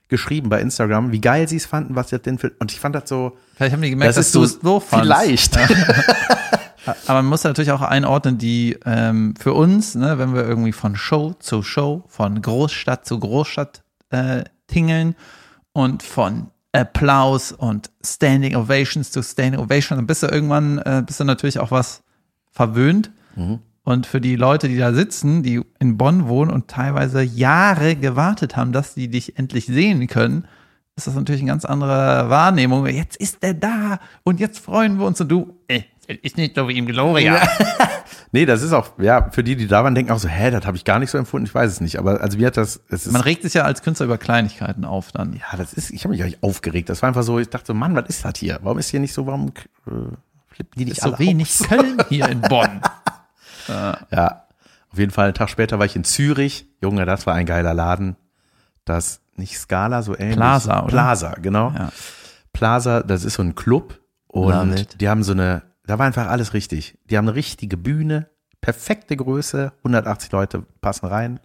geschrieben bei Instagram, wie geil sie es fanden, was das denn für, und ich fand das so, Vielleicht haben die gemerkt, das dass ist du so es doof fandst. vielleicht. Aber man muss natürlich auch einordnen, die ähm, für uns, ne, wenn wir irgendwie von Show zu Show, von Großstadt zu Großstadt äh, tingeln und von Applaus und Standing Ovations zu Standing Ovations, dann bist du irgendwann, äh, bist du natürlich auch was verwöhnt. Und für die Leute, die da sitzen, die in Bonn wohnen und teilweise Jahre gewartet haben, dass sie dich endlich sehen können, ist das natürlich eine ganz andere Wahrnehmung. Jetzt ist er da und jetzt freuen wir uns und du, äh, ist nicht so wie im Gloria. Nee, das ist auch, ja, für die, die da waren, denken auch so, hä, das habe ich gar nicht so empfunden, ich weiß es nicht. Aber also mir hat das, es ist, Man regt sich ja als Künstler über Kleinigkeiten auf dann. ja, das ist, ich habe mich gar nicht aufgeregt. Das war einfach so, ich dachte so, Mann, was ist das hier? Warum ist hier nicht so, warum äh, flippen die nicht Ist so alle wenig aus? Köln hier in Bonn. Ja, auf jeden Fall, einen Tag später war ich in Zürich. Junge, das war ein geiler Laden. Das, nicht Scala, so ähnlich. Plaza, oder? Plaza, genau. Ja. Plaza, das ist so ein Club und die haben so eine, da war einfach alles richtig. Die haben eine richtige Bühne, perfekte Größe, 180 Leute passen rein.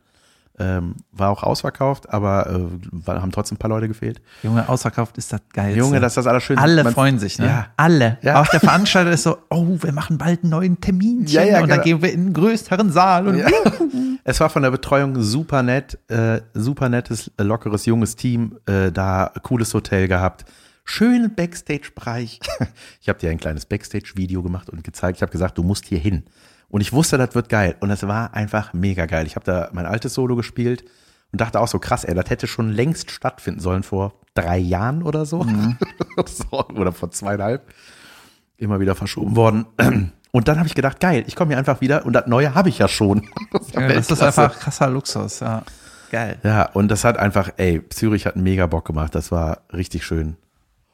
Ähm, war auch ausverkauft, aber äh, haben trotzdem ein paar Leute gefehlt. Junge, ausverkauft ist das geil. Junge, das ist das Allerschönste. Alle Man- freuen sich, ne? Ja. Alle. Ja. Auch der Veranstalter ist so, oh, wir machen bald einen neuen Termin. Ja, ja, und dann genau. gehen wir in einen größeren Saal. Und Ja. Es war von der Betreuung super nett, äh, super nettes, lockeres, junges Team, äh, da cooles Hotel gehabt, schönen Backstage-Bereich. Ich habe dir ein kleines Backstage-Video gemacht und gezeigt. Ich habe gesagt, du musst hier hin. Und ich wusste, das wird geil. Und es war einfach mega geil. Ich habe da mein altes Solo gespielt und dachte auch so, krass, ey, das hätte schon längst stattfinden sollen vor drei Jahren oder so. so oder vor zweieinhalb. Immer wieder verschoben worden. Und dann habe ich gedacht, geil, ich komme hier einfach wieder und das Neue habe ich ja schon. Das ist, ja das ist einfach krasser Luxus, ja. Geil. Ja, und das hat einfach, ey, Zürich hat mega Bock gemacht. Das war richtig schön.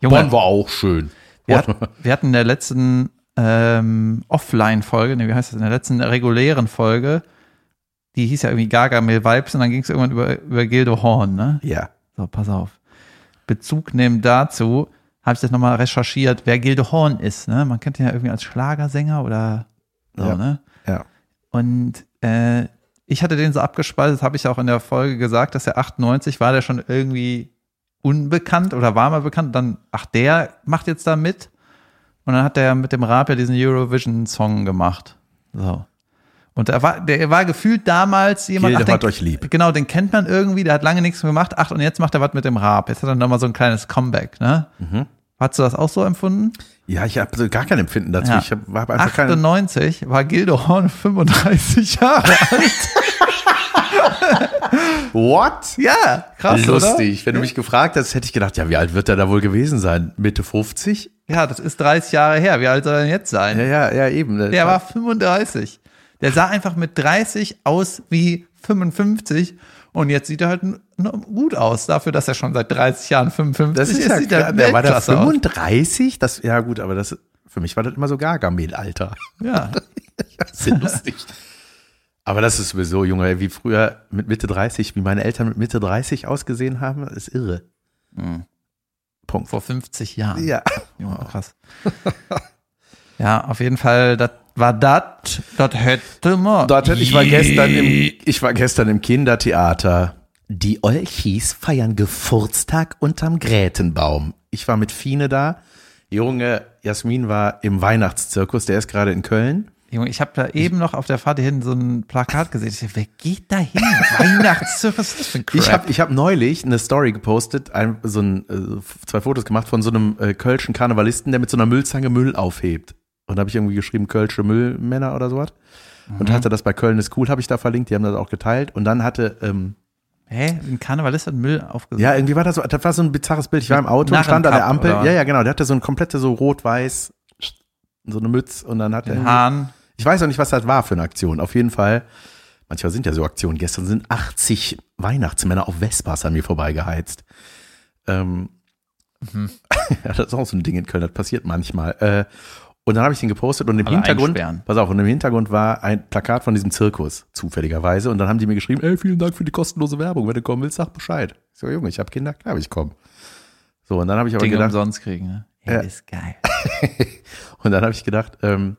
Junge, war auch schön. wir, hatten, wir hatten in der letzten ähm, Offline-Folge, ne, wie heißt das, in der letzten regulären Folge, die hieß ja irgendwie Gargamel Vibes und dann ging es irgendwann über, über Gildo Horn, ne? Ja. So, pass auf. Bezug nehmen dazu, habe ich das nochmal recherchiert, wer Gildo Horn ist, ne? Man kennt ihn ja irgendwie als Schlagersänger oder so, Ja. ne? Ja. Und äh, ich hatte den so abgespaltet, habe ich auch in der Folge gesagt, dass er 98 war der schon irgendwie unbekannt oder war mal bekannt. Dann, ach, der macht jetzt da mit. Und dann hat der mit dem Rap ja diesen Eurovision-Song gemacht. So. Und er war, der war gefühlt damals jemand. Gilde ach, den- hat euch lieb. Genau, den kennt man irgendwie, der hat lange nichts mehr gemacht. Ach, und jetzt macht er was mit dem Rap. Jetzt hat er nochmal so ein kleines Comeback, ne? Mhm. Hast du das auch so empfunden? Ja, ich habe so gar kein Empfinden dazu. Ja. Ich habe hab einfach keine. 98 war Gildo Horn 35 Jahre alt. What? Ja, krass, Lustig. Wenn du mich gefragt hättest, hätte ich gedacht, ja, wie alt wird er da wohl gewesen sein? Mitte 50? oder? Ja, das ist 30 Jahre her. Wie alt soll er denn jetzt sein? Ja, ja, ja, eben. Der war 35. Der sah einfach mit 30 aus wie 55 und jetzt sieht er halt gut aus dafür, dass er schon seit 30 Jahren 55 das ist ja sieht er Der war da Weltklasse aus. 35? Das, ja, gut, aber das, für mich war das immer so Gargamel-Alter. Ja. Das ist ja lustig. Aber das ist sowieso, Junge, wie früher mit Mitte 30, wie meine Eltern mit Mitte 30 ausgesehen haben, ist irre. Punkt. Vor 50 Jahren. Ja. Junge, krass. ja, auf jeden Fall, das war das, das hätte man. Dort, ich war gestern im, ich war gestern im Kindertheater. Die Olchis feiern Geburtstag unterm Grätenbaum. Ich war mit Fine da. Junge, Jasmin war im Weihnachtszirkus, der ist gerade in Köln. Junge, ich habe da eben noch auf der Fahrt hierhin so ein Plakat gesehen. Ich dachte, wer geht da hin? Weihnachtszirkus, was ist das für ein Crap? Ich habe ich hab neulich eine Story gepostet, ein, so ein, äh, zwei Fotos gemacht von so einem äh, kölschen Karnevalisten, der mit so einer Müllzange Müll aufhebt. Und da habe ich irgendwie geschrieben, Kölsche Müllmänner oder sowas. Und hatte das bei Köln ist cool, habe ich da verlinkt, die haben das auch geteilt. Und dann hatte, ähm, Hä? Ein Karnevalist hat Müll aufgesucht. ja, irgendwie war das so, das war so ein bizarres Bild. Ich war im Auto und Narrencup, stand an der Ampel. Ja, ja, genau. Der hatte so ein komplette so rot-weiß, so eine Mütze und dann hat er. Hahn. Ich weiß auch nicht, was das war für eine Aktion. Auf jeden Fall, manchmal sind ja so Aktionen. Gestern sind 80 Weihnachtsmänner auf Vespas an mir vorbeigeheizt. Ähm, Mhm. ja, das ist auch so ein Ding in Köln, das passiert manchmal. Äh, und dann habe ich den gepostet und im Alle Hintergrund, einsperren. pass auf, und im Hintergrund war ein Plakat von diesem Zirkus, zufälligerweise. Und dann haben die mir geschrieben, ey, vielen Dank für die kostenlose Werbung. Wenn du kommen willst, sag Bescheid. Ich so, Junge, ich habe Kinder, klar, ich komme. So, und dann habe ich aber Dinge gedacht, umsonst kriegen, ne? Ja. Ist geil. Und dann habe ich gedacht, ähm,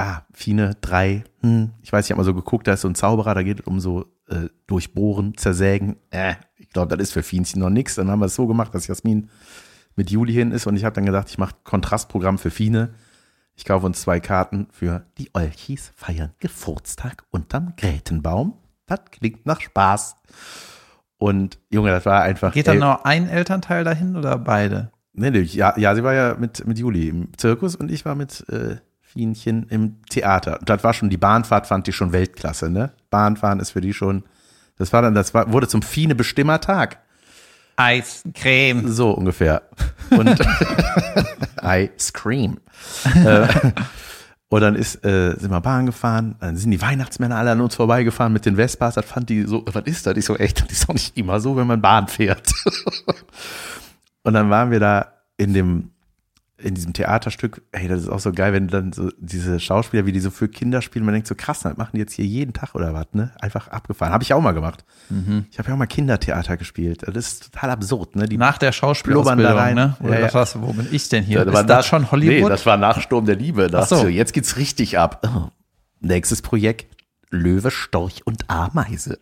ah, Fine, drei, hm, ich weiß, ich habe mal so geguckt, da ist so ein Zauberer, da geht es um so äh, durchbohren, zersägen. Äh, ich glaube, das ist für Fienchen noch nichts. Dann haben wir es so gemacht, dass Jasmin mit Juli hin ist und ich habe dann gedacht, ich mache Kontrastprogramm für Fine. Ich kaufe uns zwei Karten für die Olchis feiern Geburtstag unterm Grätenbaum. Das klingt nach Spaß. Und Junge, das war einfach. Geht dann ey, noch ein Elternteil dahin oder beide? Nee, nee, ja, ja, sie war ja mit, mit Juli im Zirkus und ich war mit äh, Fienchen im Theater. Und das war schon, die Bahnfahrt fand ich schon Weltklasse, ne? Bahnfahren ist für die schon, das war dann, das war, wurde zum Fiene bestimmer Tag. Eiscreme. So ungefähr. Und Ice Cream. äh, und dann ist, äh, sind wir Bahn gefahren, dann sind die Weihnachtsmänner alle an uns vorbeigefahren mit den Vespas. Das fand die so, was ist das? Ich so, echt, das ist doch nicht immer so, wenn man Bahn fährt. und dann waren wir da in dem, in diesem Theaterstück, hey, das ist auch so geil, wenn dann so diese Schauspieler, wie die so für Kinder spielen, man denkt so, krass, das machen die jetzt hier jeden Tag oder was, ne? Einfach abgefahren. Habe ich auch mal gemacht. Ich habe ja auch mal Kindertheater gespielt. Das ist total absurd, ne? Die Nach der Blubbern da Schauspielausbildung, rein. ne? Oder Ja, ja. war's, wo bin ich denn hier? das ist das schon Hollywood? Nee, das war nach Sturm der Liebe. Da Ach so. so. Jetzt geht's richtig ab. Oh. Nächstes Projekt. Löwe, Storch und Ameise.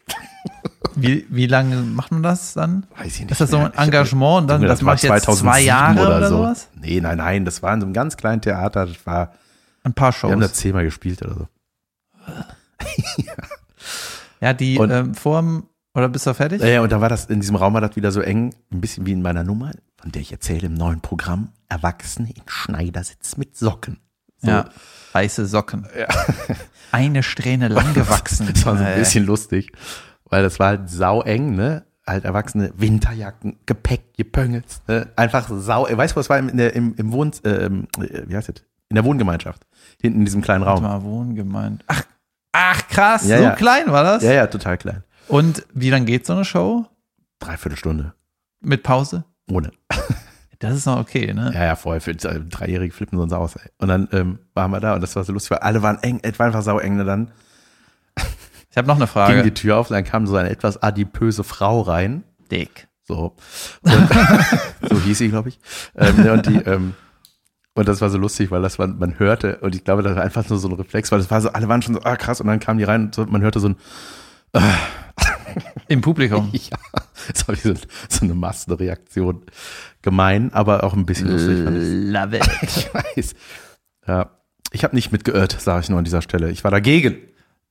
wie, wie lange macht man das dann? Weiß ich nicht. Ist das so mehr. ein Engagement und dann, das mache ich jetzt zwei 2007 Jahre oder, sowas? Nee, nein, nein. Das war in so einem ganz kleinen Theater. Das war, Ein paar wir haben das Shows. zehnmal gespielt oder so. Ja, die Und- ähm, vorm, oder bist du fertig? Ja, ja, und da war das, in diesem Raum war das wieder so eng, ein bisschen wie in meiner Nummer, von der ich erzähle im neuen Programm. Erwachsene in Schneidersitz mit Socken. So. Ja. Weiße Socken. Eine Strähne lang gewachsen. Das war so ein Äh, bisschen lustig, weil das war halt sau eng, ne? Halt Erwachsene, Winterjacken, Gepäck, Gepöngels, ne? Einfach sau. Weißt du, was war in der, im, im Wohn, äh, ähm, äh, wie heißt das? In der Wohngemeinschaft. Hinten in diesem kleinen Warte Raum. mal, Wohngemeinde. Ach, ach krass, Ja, so ja. klein war das? Ja, ja, total klein. Und wie lang geht so eine Show? Dreiviertel Stunde. Mit Pause? Ohne. Das ist noch okay, ne? Ja, ja, vorher für äh, Dreijährige flippen sie uns aus, ey. Und dann ähm, waren wir da und das war so lustig, weil alle waren eng, es war einfach sau eng. Und dann Ich habe noch eine ging Frage. die Tür auf und dann kam so eine etwas adipöse Frau rein. Dick. So. Und, so hieß sie, glaube ich. Ähm, ja, und die, ähm, und das war so lustig, weil das man, man hörte, und ich glaube, das war einfach nur so ein Reflex, weil das war so, alle waren schon so, ah krass, und dann kamen die rein und so, man hörte so ein, Im Publikum. ja, das war wie so, so eine Massenreaktion. Gemein, aber auch ein bisschen lustig. Love it. Ich weiß. Ja. Ich habe nicht mitgeirrt, sage ich nur an dieser Stelle. Ich war dagegen.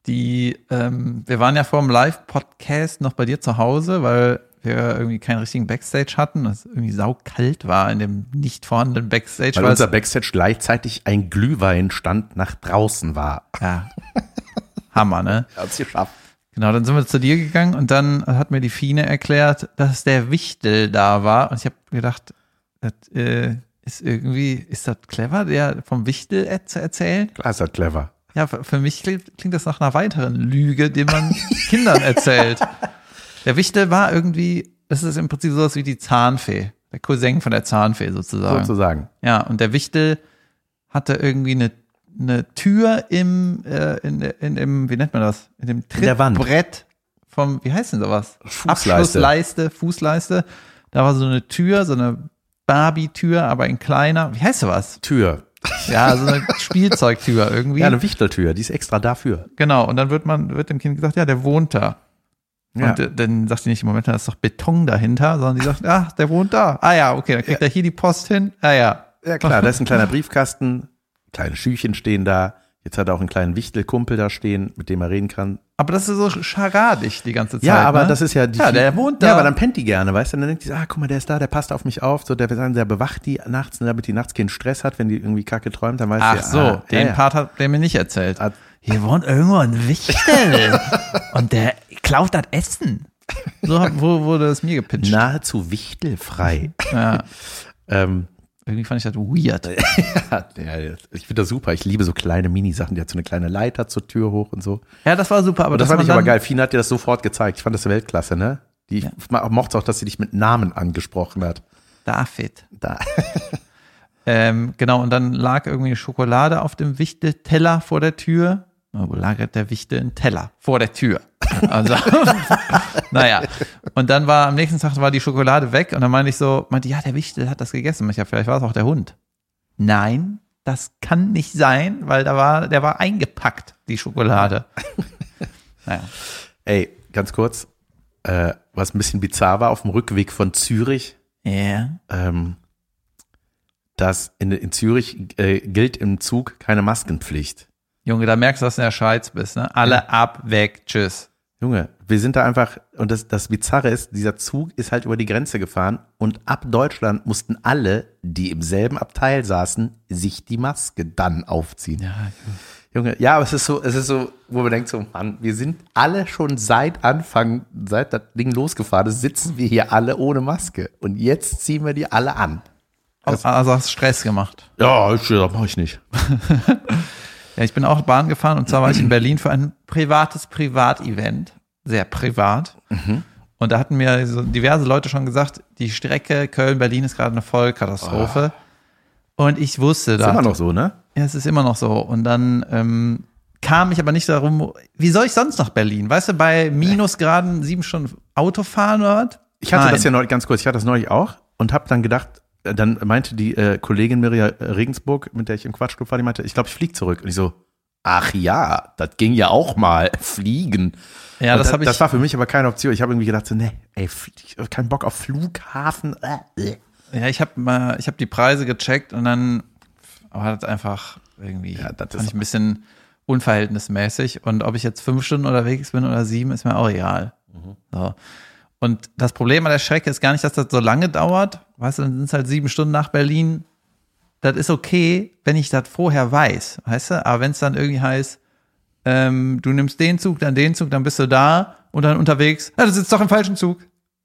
Die, ähm, wir waren ja vor dem Live-Podcast noch bei dir zu Hause, weil wir irgendwie keinen richtigen Backstage hatten, es irgendwie saukalt war in dem nicht vorhandenen Backstage. Weil unser Backstage gleichzeitig ein Glühweinstand nach draußen war. ja, Hammer, ne? Hat's geschafft. Genau, dann sind wir zu dir gegangen und dann hat mir die Fine erklärt, dass der Wichtel da war. Und ich habe gedacht, das äh, ist irgendwie, ist das clever, der vom Wichtel zu erzählen? Klar ist das clever. Ja, für für mich klingt, klingt das nach einer weiteren Lüge, die man Kindern erzählt. Der Wichtel war irgendwie, das ist im Prinzip sowas wie die Zahnfee. Der Cousin von der Zahnfee sozusagen. Sozusagen. Ja, und der Wichtel hatte irgendwie eine, eine Tür im, äh, in, in dem, wie nennt man das? In dem. Trittbrett vom, wie heißt denn sowas? Fußleiste. Abschlussleiste, Fußleiste. Da war so eine Tür, so eine Barbie-Tür, aber in kleiner. Wie heißt sowas? Tür. Ja, so eine Spielzeugtür irgendwie. Ja, eine Wichteltür, die ist extra dafür. Genau, und dann wird man, wird dem Kind gesagt, ja, der wohnt da. Ja. Und dann sagt sie nicht, im Moment, da ist doch Beton dahinter, sondern die sagt, ach, der wohnt da. Ah ja, okay, dann kriegt er hier die Post hin. Ah ja. Ja, klar, da ist ein kleiner Briefkasten, kleine Schüchen stehen da. Jetzt hat er auch einen kleinen Wichtelkumpel da stehen, mit dem er reden kann. Aber das ist so scharadig die ganze Zeit. Ja, aber ne? das ist ja die. Ja, der wohnt da. Ja, aber dann pennt die gerne, weißt du? Dann denkt die, ah, guck mal, der ist da, der passt auf mich auf. So, der, der bewacht die nachts, ne, damit die nachts keinen Stress hat, wenn die irgendwie kacke träumt, dann weiß Ach die, so, ah, den ja. Part hat der mir nicht erzählt. Hat- Hier wohnt irgendwo ein Wichtel und der klaut das Essen. So wurde es mir gepitcht. Nahezu wichtelfrei. Ja, ähm, irgendwie fand ich das weird. ja, ich finde das super. Ich liebe so kleine Minisachen. Die hat so eine kleine Leiter zur Tür hoch und so. Ja, das war super, aber Und das fand ich aber geil. Fina hat dir das sofort gezeigt. Ich fand das Weltklasse, ne? Die ja. mochte auch, dass sie dich mit Namen angesprochen hat. David. Da. Ähm, genau, und dann lag irgendwie Schokolade auf dem Wichtelteller vor der Tür. Wo lagert der Wichtel einen Teller? Vor der Tür. Also, naja. Und dann war am nächsten Tag war die Schokolade weg und dann meinte ich so, meinte, ja, der Wichtel hat das gegessen. Ich ja, vielleicht war es auch der Hund. Nein, das kann nicht sein, weil da war, der war eingepackt, die Schokolade. naja. Ey, ganz kurz, äh, was ein bisschen bizarr war, auf dem Rückweg von Zürich, Ja. Yeah. ähm, dass in, in Zürich äh, gilt im Zug keine Maskenpflicht. Junge, da merkst du, dass du in der Scheiz bist, ne? Alle ab, weg, tschüss. Junge, wir sind da einfach, und das, das Bizarre ist, dieser Zug ist halt über die Grenze gefahren und ab Deutschland mussten alle, die im selben Abteil saßen, sich die Maske dann aufziehen. Ja, Junge, ja, aber es ist so, es ist so, wo man denkt so, Mann, wir sind alle schon seit Anfang, seit das Ding losgefahren ist, sitzen wir hier alle ohne Maske. Und jetzt ziehen wir die alle an. also, also hast Stress gemacht. Ja, ich, das mache ich nicht. Ja, ich bin auch Bahn gefahren und zwar war ich in Berlin für ein privates Privatevent. Sehr privat. Und da hatten mir so diverse Leute schon gesagt, die Strecke Köln-Berlin ist gerade eine Vollkatastrophe. Und ich wusste Ist das. immer noch so, ne? Ja, es ist immer noch so. Und dann ähm, kam ich aber nicht darum, wie soll ich sonst nach Berlin? Weißt du, bei Minusgraden sieben Stunden Auto fahren oder was? Ich hatte Nein. das ja neulich, ganz kurz, ich hatte das neulich auch und habe dann gedacht, dann meinte die äh, Kollegin Mirja Regensburg, mit der ich im Quatschclub war, die meinte, ich glaube, ich fliege zurück. Und ich so, ach ja, das ging ja auch mal, fliegen. Ja, Und das da- habe ich. Das war für mich aber keine Option. Ich habe irgendwie gedacht, so, nee, ey, keinen Bock auf Flughafen. Äh, äh. Ja, ich habe mal, ich habe die Preise gecheckt und dann war das einfach irgendwie, Ja, das fand ist- ich ein bisschen unverhältnismäßig. Und ob ich jetzt fünf Stunden unterwegs bin oder sieben, ist mir auch egal. Mhm. So. Und das Problem an der Strecke ist gar nicht, dass das so lange dauert. Weißt du, dann sind es halt sieben Stunden nach Berlin. Das ist okay, wenn ich das vorher weiß, weißt du? Aber wenn es dann irgendwie heißt, ähm, du nimmst den Zug, dann den Zug, dann bist du da und dann unterwegs, ah, du sitzt doch im falschen Zug.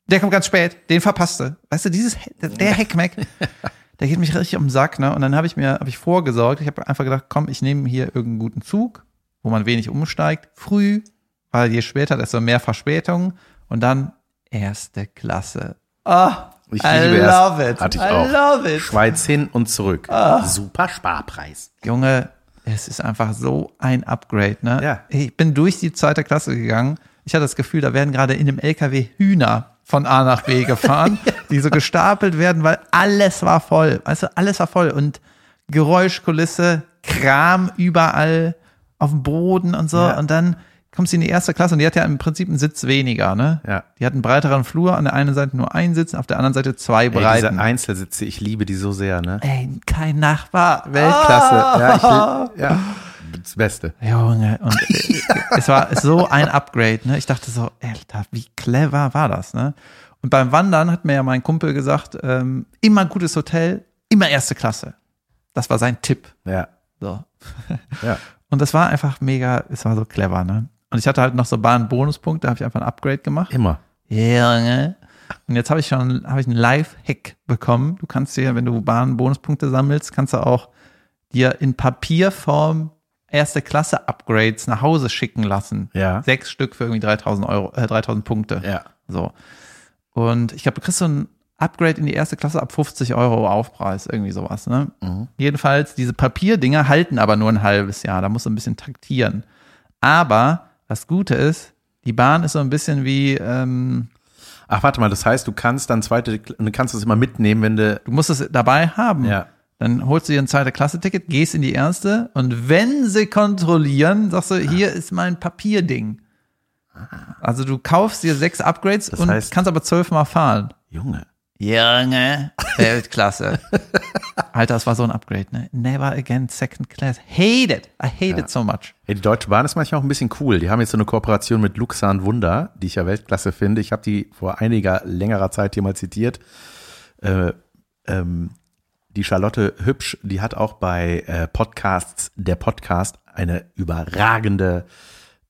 Der kommt ganz spät, den verpasst du. Weißt du, dieses, der Heckmeck, der geht mich richtig um den Sack, ne? Und dann habe ich mir, habe ich vorgesorgt, ich habe einfach gedacht, komm, ich nehme hier irgendeinen guten Zug, wo man wenig umsteigt, früh, weil je später, desto mehr Verspätung und dann erste Klasse. Ah, Ich I liebe es. love it. Hatte ich I auch. love it. Schweiz hin und zurück. Ah. Super Sparpreis. Junge, es ist einfach so ein Upgrade, ne? Ja. Ich bin durch die zweite Klasse gegangen. Ich hatte das Gefühl, da werden gerade in einem LKW Hühner von A nach B gefahren, die so gestapelt werden, weil alles war voll. Du, alles war voll und Geräuschkulisse, Kram überall auf dem Boden und so. Ja. Und dann kommst du in die erste Klasse und die hat ja im Prinzip einen Sitz weniger, ne? Ja. Die hat einen breiteren Flur, an der einen Seite nur einen Sitz, auf der anderen Seite zwei Ey, breiten. diese Einzelsitze, ich liebe die so sehr, ne? Ey, kein Nachbar. Weltklasse. Ja, ich, ja, das Beste. Junge, und äh, es war so ein Upgrade, ne? Ich dachte so, Alter, wie clever war das, ne? Und beim Wandern hat mir ja mein Kumpel gesagt, ähm, immer gutes Hotel, immer erste Klasse. Das war sein Tipp. Ja, So. ja. Und das war einfach mega, es war so clever, ne? Und ich hatte halt noch so Bahn-Bonuspunkte, da habe ich einfach ein Upgrade gemacht. Immer. Junge. Und jetzt habe ich schon habe ich einen Live-Hack bekommen. Du kannst dir, wenn du Bahn-Bonuspunkte sammelst, kannst du auch dir in Papierform erste Klasse Upgrades nach Hause schicken lassen. Ja. Sechs Stück für irgendwie 3000 Euro, äh, 3000 Punkte. Ja. So. Und ich glaube, du kriegst so ein Upgrade in die erste Klasse ab 50 Euro Aufpreis, irgendwie sowas. Ne? Jedenfalls, diese Papierdinger halten aber nur ein halbes Jahr. Da musst du ein bisschen taktieren. Aber das Gute ist, die Bahn ist so ein bisschen wie, ähm, Ach, warte mal, das heißt, du kannst dann zweite, du kannst es immer mitnehmen, wenn du. du musst es dabei haben. Ja. Dann holst du dir ein zweite Klasse-Ticket, gehst in die erste und wenn sie kontrollieren, sagst du, hier ist mein Papierding. Also du kaufst dir sechs Upgrades Das und heißt- kannst aber zwölfmal fahren. Junge. Junge, Weltklasse. Alter, das war so ein Upgrade, ne? Never again second class. Hate it. I hate it so much. Ey, die Deutsche Bahn ist manchmal auch ein bisschen cool. Die haben jetzt so eine Kooperation mit Luxan Wunder, die ich ja Weltklasse finde. Ich habe die vor einiger längerer Zeit hier mal zitiert. Äh, ähm, die Charlotte Hübsch, die hat auch bei äh, Podcasts, der Podcast, eine überragende,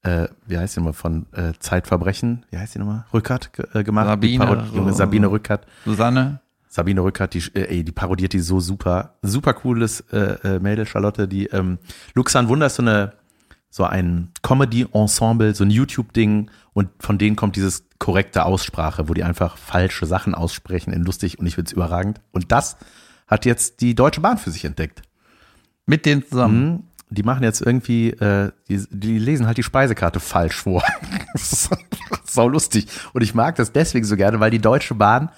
äh, wie heißt die nochmal, von äh, Zeitverbrechen, wie heißt die nochmal? Rückert äh, gemacht. Sabine, Junge, Sabine Rückert. Susanne, Sabine Rückert, die, äh, ey, die parodiert die so super. Super cooles äh, äh, Mädel, Charlotte, die ähm, Luxan Wunder ist so eine so ein Comedy-Ensemble, so ein YouTube-Ding und von denen kommt dieses korrekte Aussprache, wo die einfach falsche Sachen aussprechen in lustig und ich find's überragend. Und das hat jetzt die Deutsche Bahn für sich entdeckt. mit denen zusammen. Mhm. Die machen jetzt irgendwie, äh, die, die lesen halt die Speisekarte falsch vor. sau lustig. Und ich mag das deswegen so gerne, weil die Deutsche Bahn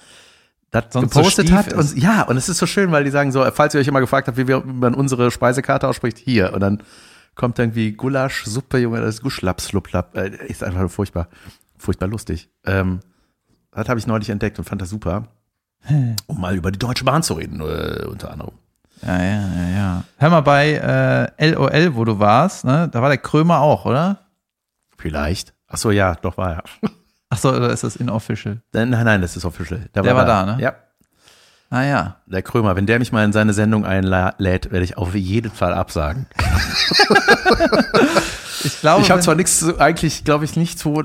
das Sonst so gepostet stief hat. ist. Und, ja, und es ist so schön, weil die sagen so, falls ihr euch immer gefragt habt, wie, wir, wie man unsere Speisekarte ausspricht, hier. Und dann kommt irgendwie Gulasch, Suppe, Junge, das ist Guschlaps, Sluplapp. Äh, ist einfach nur furchtbar, furchtbar lustig. Ähm, das habe ich neulich entdeckt und fand das super. Um mal über die Deutsche Bahn zu reden, äh, unter anderem. Ja, ja, ja, ja. Hör mal bei äh, LOL, wo du warst, ne? Da war der Krömer auch, oder? Vielleicht. Ach so, ja, doch war er. Ach so, oder ist das inofficial? Nein, nein, das ist official. Der war da, ne? Ja, Ah ja. der Krömer. Wenn der mich mal in seine Sendung einlädt, werde ich auf jeden Fall absagen. Ich glaube, Ich habe zwar nichts, eigentlich glaube ich nichts, wo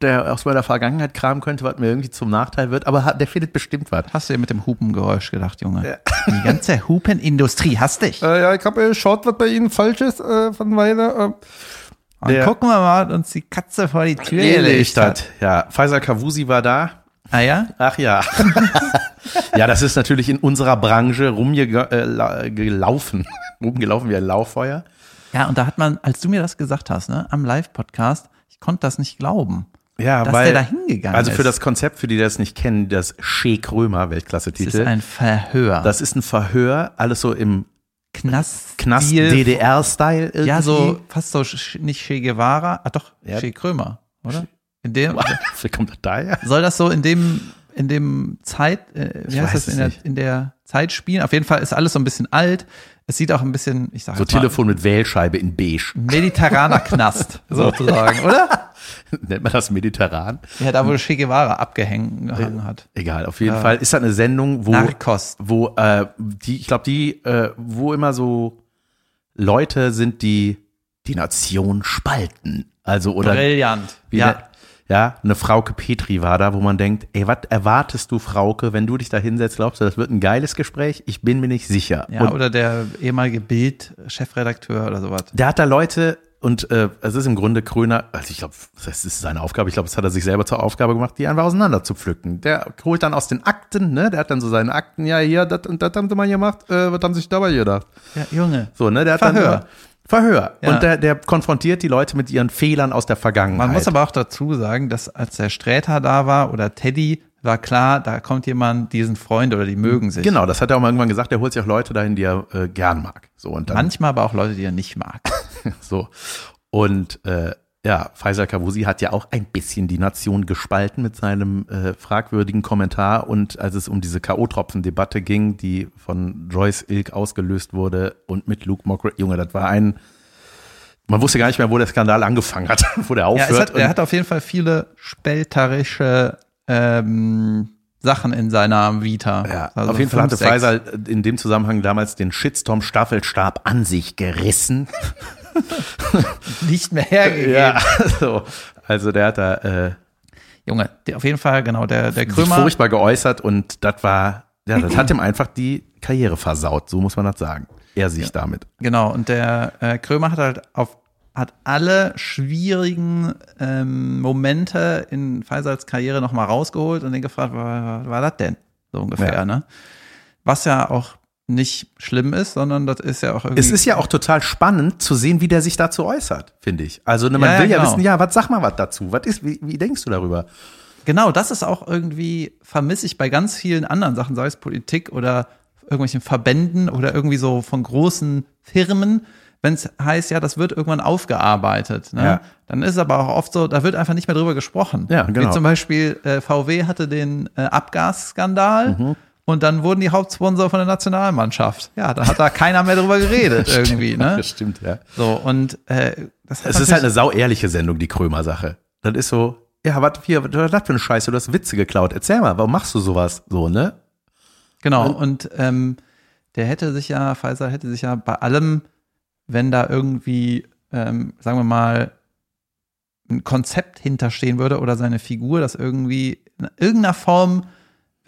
der aus meiner Vergangenheit kramen könnte, was mir irgendwie zum Nachteil wird, aber der findet bestimmt was. hast du dir mit dem Hupengeräusch gedacht, Junge? Die ganze Hupenindustrie hasst dich. Äh, ja, ich habe geschaut, was bei Ihnen falsch ist äh, von Weile. Äh, der- gucken wir mal, was uns die Katze vor die Tür Gelegt gelegt hat. hat. Ja, Faisal Kavusi war da. Ah ja? Ach ja. ja, das ist natürlich in unserer Branche rumgelaufen. Rumgelaufen wie ein Lauffeuer. Ja, und da hat man, als du mir das gesagt hast, ne, am Live-Podcast, ich konnte das nicht glauben. Ja, Dass weil, der da hingegangen Also für das Konzept, für die, die das nicht kennen, das Che Krömer Das Weltklasse-Titel. ist ein Verhör. Das ist ein Verhör, alles so im Knast. Knast. DDR-Style irgendwie. Ja, so fast so nicht Che Guevara, ah doch, Ja. Che Krömer, oder? In dem Wie kommt das daher? soll das so in dem in dem Zeit, äh, wie Ich heißt das in es der in der Zeit spielen? Auf jeden Fall ist alles so ein bisschen alt. Es sieht auch ein bisschen, ich sag So mal, Telefon mit Wählscheibe in beige. mediterraner Knast sozusagen, oder? Nennt man das mediterran? Ja, da wo Che Guevara abgehängt gehangen hat. Egal, auf jeden Fall ist das eine Sendung, wo, Narcos. wo äh, die, ich glaube, die, äh, wo immer so Leute sind, die die Nation spalten. Also, oder Brillant. ja. Ja, eine Frauke Petri war da, wo man denkt, ey, was erwartest du, Frauke, wenn du dich da hinsetzt, glaubst du, das wird ein geiles Gespräch? Ich bin mir nicht sicher. Ja, Und oder der ehemalige Bild-Chefredakteur oder sowas. der hat da Leute und äh, es ist im Grunde Kröner, also ich glaube, das ist seine Aufgabe, ich glaube, das hat er sich selber zur Aufgabe gemacht, die einfach auseinander zu pflücken. Der holt dann aus den Akten, ne, der hat dann so seine Akten, ja, hier, das und das haben sie mal gemacht, äh, was haben sie sich dabei gedacht? Ja, Junge. So, ne, der hat Verhör. dann immer, Verhör. Ja. Und der, der konfrontiert die Leute mit ihren Fehlern aus der Vergangenheit. Man muss aber auch dazu sagen, dass als der Sträter da war oder Teddy, war klar, da kommt jemand, die sind Freunde oder die mögen sich. Genau, das hat er auch mal irgendwann gesagt, er holt sich auch Leute dahin, die er äh, gern mag. So, und dann, Manchmal aber auch Leute, die er nicht mag. So. Und äh, ja, Faisal Kavusi hat ja auch ein bisschen die Nation gespalten mit seinem äh, fragwürdigen Kommentar. Und als es um diese K.O.-Tropfen-Debatte ging, die von Joyce Ilk ausgelöst wurde und mit Luke Mockridge, Junge, das war ein, man wusste gar nicht mehr, wo der Skandal angefangen hat, wo der Ja, aufhört. hat, er hat auf jeden Fall viele spelterische ähm, Sachen in seiner Vita. ja, Also auf jeden Fall hatte sechs. Faisal in dem Zusammenhang damals den Shitstorm-Staffelstab an sich gerissen. nicht mehr hergegeben. Ja, so. Also der hat da äh, Junge, der, auf jeden Fall, genau, der, der sich Krömer. furchtbar geäußert und das war, ja, das hat ihm einfach die Karriere versaut, so muss man das sagen. Er sich damit. Genau, und der äh, Krömer hat halt auf hat alle schwierigen ähm, Momente in Faisals Karriere nochmal rausgeholt und den gefragt, was war das denn? So ungefähr, Ja. ne? Was ja auch nicht schlimm ist, sondern das ist ja auch irgendwie. Es ist ja auch total spannend zu sehen, wie der sich dazu äußert, finde ich. Also ne, man Ja, will ja genau. wissen, ja, was sag mal was dazu? Was ist, wie, wie denkst du darüber? Genau, das ist auch irgendwie, vermisse ich bei ganz vielen anderen Sachen, sei es Politik oder irgendwelchen Verbänden oder irgendwie so von großen Firmen, wenn es heißt, ja, das wird irgendwann aufgearbeitet. Ne? Ja. Dann ist es aber auch oft so, da wird einfach nicht mehr drüber gesprochen. Ja, genau. Wie zum Beispiel äh, VW hatte den äh, Abgasskandal. Mhm. Und dann wurden die Hauptsponsor von der Nationalmannschaft. Ja, da hat da keiner mehr drüber geredet irgendwie. Ne? Das stimmt, ja. So, und äh, das Es ist halt eine sauehrliche Sendung, die Krömer-Sache. Das ist so, ja, was hier, was ist das für eine Scheiße? Du hast Witze geklaut. Erzähl mal, warum machst du sowas? So, ne? Genau, und ähm, der hätte sich ja, Pfizer hätte sich ja bei allem, wenn da irgendwie, ähm, sagen wir mal, ein Konzept hinterstehen würde oder seine Figur, das irgendwie in irgendeiner Form,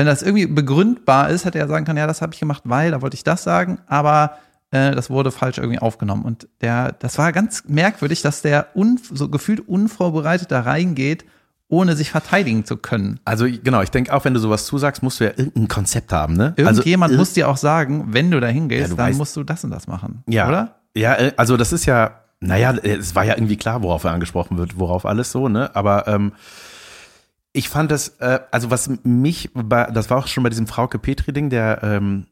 wenn das irgendwie begründbar ist, hätte er sagen können, ja, das habe ich gemacht, weil, da wollte ich das sagen, aber äh, das wurde falsch irgendwie aufgenommen. Und der, das war ganz merkwürdig, dass der un, so gefühlt unvorbereitet da reingeht, ohne sich verteidigen zu können. Also genau, ich denke auch, wenn du sowas zusagst, musst du ja irgendein Konzept haben, ne? Irgendjemand also, muss dir auch sagen, wenn du da Ja, hingehst, du dann weißt- musst du das und das machen. Ja. Oder? Ja, äh, also das ist ja, naja, es war ja irgendwie klar, worauf er angesprochen wird, worauf alles so, ne? Aber ähm, Ich fand das, äh, also was mich, bei, das war auch schon bei diesem Frauke Petri-Ding, der ähm,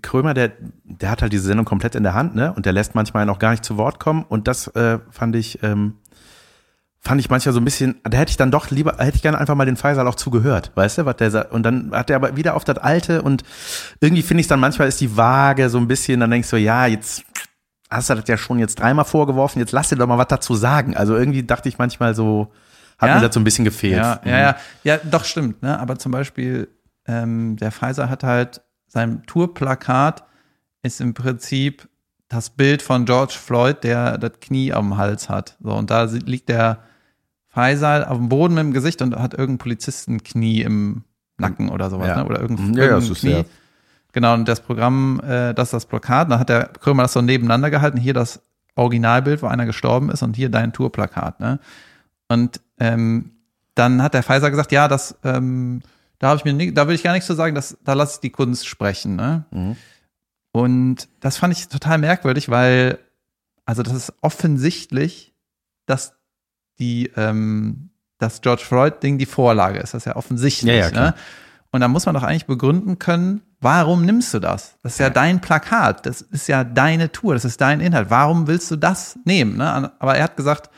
Krömer, der, der hat halt diese Sendung komplett in der Hand, ne? Und der lässt manchmal noch gar nicht zu Wort kommen. Und das äh, fand ich, ähm, fand ich manchmal so ein bisschen, da hätte ich dann doch lieber, hätte ich gerne einfach mal den Faisal auch zugehört, weißt du, was der sagt. Und dann hat er aber wieder auf das Alte und irgendwie finde ich dann manchmal ist die Waage so ein bisschen, dann denkst du, ja, jetzt hast du das ja schon jetzt dreimal vorgeworfen, jetzt lass dir doch mal was dazu sagen. Also irgendwie dachte ich manchmal so, hat Ja? mir das so ein bisschen gefehlt. Ja, ja, ja. Ja, doch, stimmt. Ne? Aber zum Beispiel, ähm, der Pfizer hat halt sein Tourplakat ist im Prinzip das Bild von George Floyd, der das Knie am Hals hat. So, und da liegt der Pfizer auf dem Boden mit dem Gesicht und hat irgendein Polizistenknie im Nacken oder sowas, Ja. ne? Oder irgendein, Ja, ja, irgendein das ist Knie. sehr- Genau, und das Programm, äh, das ist das Plakat, dann hat der Krömer das so nebeneinander gehalten. Hier das Originalbild, wo einer gestorben ist und hier dein Tourplakat, ne? Und ähm, dann hat der Pfizer gesagt, ja, das, ähm, da habe ich mir, nie, da will ich gar nichts zu sagen, das, da lasse ich die Kunst sprechen, ne? Mhm. Und das fand ich total merkwürdig, weil, also das ist offensichtlich, dass die, ähm, das George Floyd-Ding die Vorlage ist. Das ist ja offensichtlich. Ja, ja, ne? Und da muss man doch eigentlich begründen können, warum nimmst du das? Das ist ja, dein Plakat, das ist ja deine Tour, das ist dein Inhalt. Warum willst du das nehmen? Ne? Aber er hat gesagt,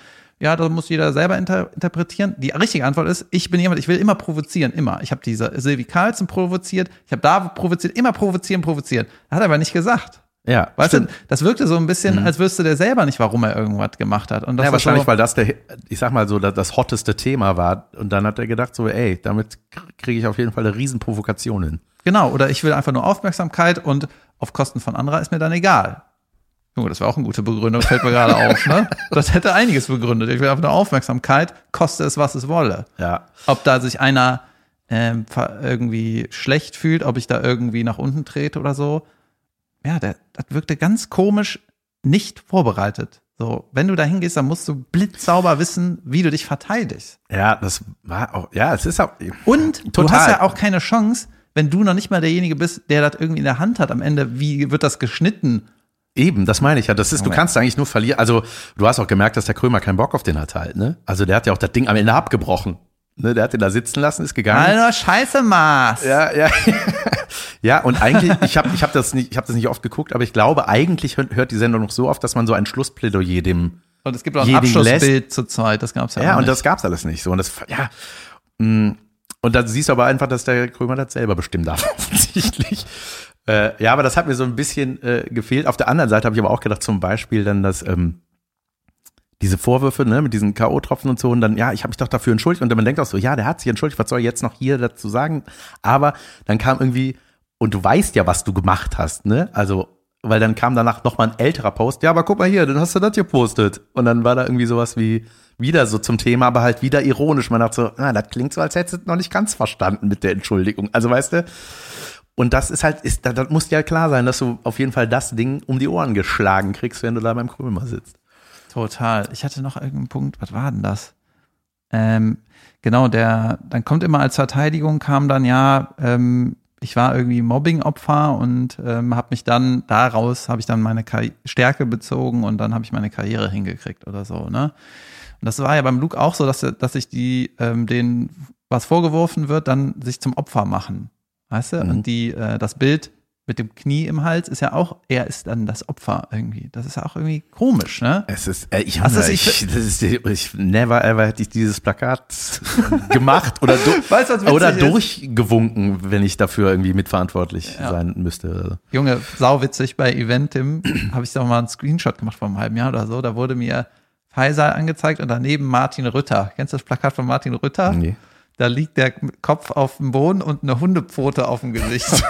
ja, da muss jeder selber inter interpretieren. Die richtige Antwort ist, ich bin jemand, ich will immer provozieren, immer. Ich habe diese Silvi Carlson provoziert, ich habe da provoziert, immer provozieren, provozieren. Hat er aber nicht gesagt. Ja, Weißt stimmt. du, das wirkte so ein bisschen, als wüsste der selber nicht, warum er irgendwas gemacht hat. Und das Ja, wahrscheinlich, weil das der, ich sag mal so, das, das hotteste Thema war. Und dann hat er gedacht, so, ey, damit kriege ich auf jeden Fall eine Riesenprovokation hin. Genau, oder ich will einfach nur Aufmerksamkeit und auf Kosten von anderer ist mir dann egal. Junge, das war auch eine gute Begründung, fällt mir gerade auf, ne? Das hätte einiges begründet. Ich will einfach nur Aufmerksamkeit, koste es, was es wolle. Ja. Ob da sich einer ähm, irgendwie schlecht fühlt, ob ich da irgendwie nach unten trete oder so. Ja, der, das wirkte ganz komisch nicht vorbereitet. So, wenn du da hingehst, dann musst du blitzsauber wissen, wie du dich verteidigst. Ja, das war auch, ja, es ist auch. Und du Total. hast ja auch keine Chance, wenn du noch nicht mal derjenige bist, der das irgendwie in der Hand hat am Ende, wie wird das geschnitten? Eben, das meine ich ja. Das ist, du kannst eigentlich nur verlieren. Also, du hast auch gemerkt, dass der Krömer keinen Bock auf den hat halt, ne? Also, der hat ja auch das Ding am Ende abgebrochen. Ne, der hat den da sitzen lassen, ist gegangen. Alter, scheiße Maß. Ja, ja. ja, und eigentlich, ich habe ich hab das, nicht- ich hab das nicht oft geguckt, aber ich glaube, eigentlich hört, die Sendung noch so oft, dass man so ein Schlussplädoyer dem. Und es gibt auch ein Abschlussbild zur Zeit, das gab's ja, Ja, auch und nicht. das gab's alles nicht so. Und das, ja. mh, Und da siehst du aber einfach, dass der Krömer das selber bestimmen darf, offensichtlich. Äh, ja, aber das hat mir so ein bisschen äh, gefehlt. Auf der anderen Seite habe ich aber auch gedacht, zum Beispiel dann, dass ähm, diese Vorwürfe, ne, mit diesen K.O.-Tropfen und so, und dann, ja, ich habe mich doch dafür entschuldigt. Und man denkt auch so, ja, der hat sich entschuldigt, was soll er jetzt noch hier dazu sagen? Aber dann kam irgendwie, und du weißt ja, was du gemacht hast, ne? Also, weil dann kam danach noch mal ein älterer Post, ja, aber guck mal hier, dann hast du das gepostet. Und dann war da irgendwie sowas wie, wieder so zum Thema, aber halt wieder ironisch. Man dachte so, ah, das klingt so, als hättest du noch nicht ganz verstanden mit der Entschuldigung. Also, weißt du, und das ist halt, ist, das, das muss dir ja klar sein, dass du auf jeden Fall das Ding um die Ohren geschlagen kriegst, wenn du da beim Krömer sitzt. Total. Ich hatte noch irgendeinen Punkt, was war denn das? Ähm, genau, der, dann kommt immer als Verteidigung, kam dann ja, ähm, ich war irgendwie Mobbing-Opfer und ähm, habe mich dann daraus, habe ich dann meine Karri Stärke bezogen und dann habe ich meine Karriere hingekriegt oder so, ne? Und das war ja beim Luke auch so, dass, dass sich die, ähm, denen was vorgeworfen wird, dann sich zum Opfer machen. Weißt du? Mhm. Und die, äh, das Bild mit dem Knie im Hals ist ja auch, er ist dann das Opfer irgendwie. Das ist ja auch irgendwie komisch, ne? Es ist, äh, ich, Also ich- ich, das ist, ich, never ever hätte ich dieses Plakat gemacht oder, du, Weißt oder ist? durchgewunken, wenn ich dafür irgendwie mitverantwortlich Ja. sein müsste. Junge, sauwitzig bei Eventim habe ich doch mal einen Screenshot gemacht vor einem halben Jahr oder so. Da wurde mir Faisal angezeigt und daneben Martin Rütter. Kennst du das Plakat von Martin Rütter? Nee. Da liegt der Kopf auf dem Boden und eine Hundepfote auf dem Gesicht.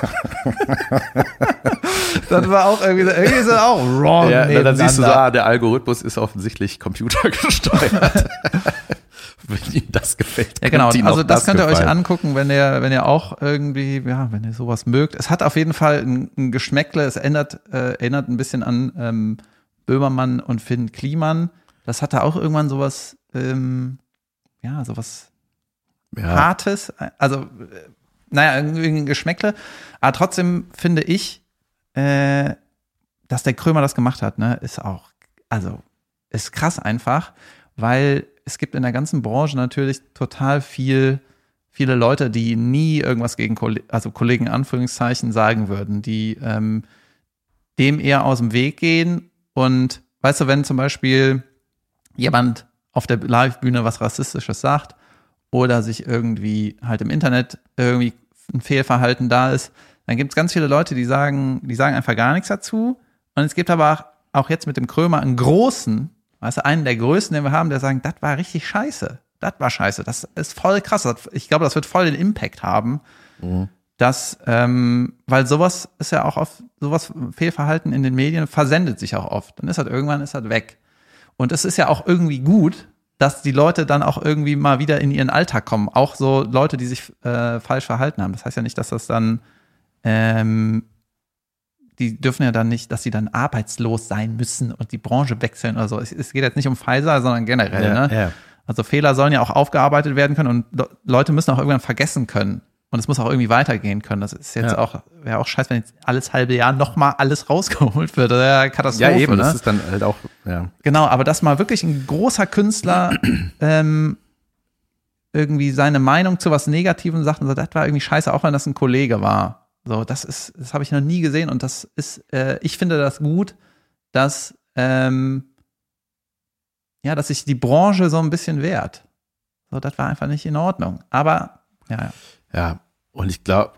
das war auch irgendwie, so- irgendwie so auch wrong. Ja, na, dann siehst du so, ah, der Algorithmus ist offensichtlich computergesteuert. wenn ihm das gefällt. Ja, genau. Also auch das, könnt ihr euch angucken, wenn ihr, wenn ihr auch irgendwie, ja, wenn ihr sowas mögt. Es hat auf jeden Fall ein, ein Geschmäckle. Es ändert, äh, erinnert ein bisschen an ähm, Böhmermann und Finn Kliman. Das hatte auch irgendwann sowas, ähm, ja, sowas Ja. Hartes. Also, naja, irgendwie ein Geschmäckle. Aber trotzdem finde ich, äh, dass der Krömer das gemacht hat, ne, ist auch, also, ist krass einfach, weil es gibt in der ganzen Branche natürlich total viel, viele Leute, die nie irgendwas gegen Kolle also Kollegen Anführungszeichen sagen würden, die ähm, dem eher aus dem Weg gehen. Und weißt du, wenn zum Beispiel jemand auf der Live-Bühne was Rassistisches sagt oder sich irgendwie halt im Internet irgendwie ein Fehlverhalten da ist, dann gibt es ganz viele Leute, die sagen, die sagen einfach gar nichts dazu. Und es gibt aber auch, auch jetzt mit dem Krömer einen großen, weißt du, einen der größten, den wir haben, der sagen, das war richtig scheiße. Das war scheiße. Das ist voll krass. Das- Ich glaube, das wird voll den Impact haben. dass, ähm, weil sowas ist ja auch oft, sowas Fehlverhalten in den Medien versendet sich auch oft. Dann ist halt irgendwann ist halt weg. Und es ist ja auch irgendwie gut, dass die Leute dann auch irgendwie mal wieder in ihren Alltag kommen. Auch so Leute, die sich äh, falsch verhalten haben. Das heißt ja nicht, dass das dann, ähm, die dürfen ja dann nicht, dass sie dann arbeitslos sein müssen und die Branche wechseln oder so. Es, es geht jetzt nicht um Pfizer, sondern generell. Ja, ne? ja. Also Fehler sollen ja auch aufgearbeitet werden können und Le- Leute müssen auch irgendwann vergessen können. Und es muss auch irgendwie weitergehen können. Das ist jetzt Ja. auch, wäre auch scheiße, wenn jetzt alles halbe Jahr nochmal alles rausgeholt wird. Das ja Katastrophe. Ja, eben, ne? das ist dann halt auch, ja. Genau, aber dass mal wirklich ein großer Künstler ähm, irgendwie seine Meinung zu was Negativem sagt und sagt, das war irgendwie scheiße, auch wenn das ein Kollege war. So, das ist, das habe ich noch nie gesehen und das ist, äh, ich finde das gut, dass ähm, ja, dass sich die Branche so ein bisschen wehrt. So, das war einfach nicht in Ordnung. Aber ja, ja. Ja, und ich glaube,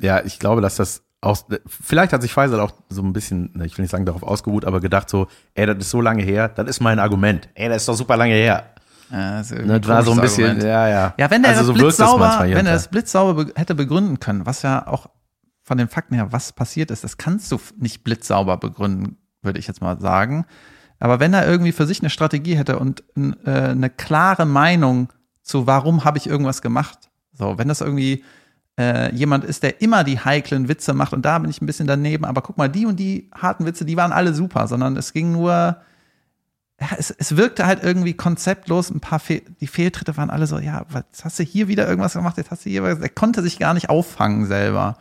ja, ich glaube, dass das auch, vielleicht hat sich Faisal auch so ein bisschen, ich will nicht sagen darauf ausgeruht, aber gedacht so, ey, das ist so lange her, das ist mein Argument. Ey, das ist doch super lange her. ja das, Ne, Das war so ein bisschen, Argument. ja, ja. Ja, wenn der also das blitzsauber, wenn er das blitzsauber be hätte begründen können, was ja auch von den Fakten her, was passiert ist, das kannst du nicht blitzsauber begründen, würde ich jetzt mal sagen. Aber wenn er irgendwie für sich eine Strategie hätte und äh, eine klare Meinung zu, warum habe ich irgendwas gemacht, so, wenn das irgendwie äh, jemand ist, der immer die heiklen Witze macht und da bin ich ein bisschen daneben, aber guck mal, die und die harten Witze, die waren alle super, sondern es ging nur, ja, es, es wirkte halt irgendwie konzeptlos, ein paar Fehl, die Fehltritte waren alle so, ja, was hast du hier wieder irgendwas gemacht, jetzt hast du hier was, er konnte sich gar nicht auffangen selber.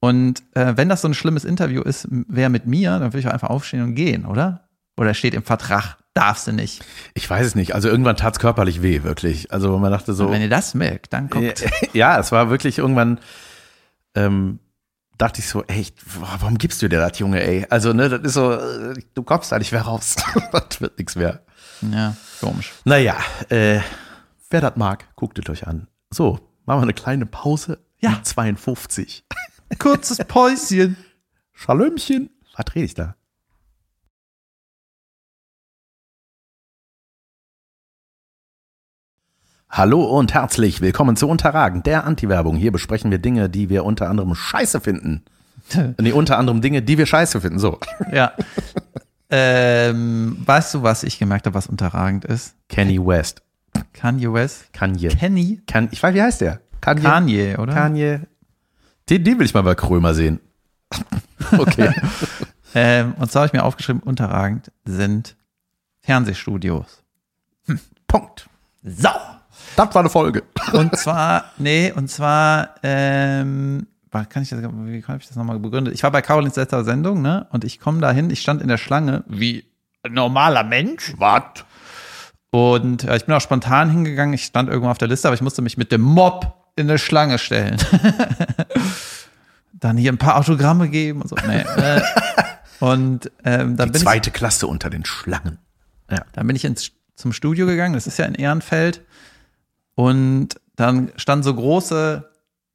Und äh, wenn das so ein schlimmes Interview ist, wer mit mir, dann würde ich einfach aufstehen und gehen, oder? Oder steht im Vertrag, darfst du nicht. Ich weiß es nicht. Also irgendwann tat es körperlich weh, wirklich. Also man dachte so. Und wenn ihr das merkt, dann guckt. Ja, es war wirklich irgendwann, ähm, dachte ich so, boah, warum gibst du dir das, Junge, ey? Also, ne, das ist so, äh, du kommst da nicht mehr raus. das wird nichts mehr. Ja, komisch. Naja, äh, wer das mag, guckt es euch an. So, machen wir eine kleine Pause. Ja. Die 52. Kurzes Päuschen. Schalömchen. Was rede ich da? Hallo und herzlich willkommen zu Unterragend, der Anti-Werbung. Hier besprechen wir Dinge, die wir unter anderem scheiße finden. nee, unter anderem Dinge, die wir scheiße finden. So. Ja. ähm, weißt du, was ich gemerkt habe, was unterragend ist? Kanye West. Kanye West? Kanye. Kenny? Kan ich weiß, wie heißt der? Kanye. Kanye, oder? Kanye. Den, den will ich mal bei Krömer sehen. okay. Ähm, und zwar habe ich mir aufgeschrieben, unterragend sind Fernsehstudios. Punkt. So. Das war eine Folge. Und zwar, nee, und zwar, ähm, kann ich das, wie kann ich das nochmal begründet? Ich war bei Carolins letzter Sendung, ne? Und ich komme dahin, ich stand in der Schlange, wie ein normaler Mensch. Was? Und äh, ich bin auch spontan hingegangen, ich stand irgendwo auf der Liste, aber ich musste mich mit dem Mob in eine Schlange stellen. Dann hier ein paar Autogramme geben und so. Nee, äh, und ähm, dann Die bin ich zweite Klasse unter den Schlangen. Ja. Dann bin ich ins, zum Studio gegangen, das ist ja in Ehrenfeld. Und dann standen so große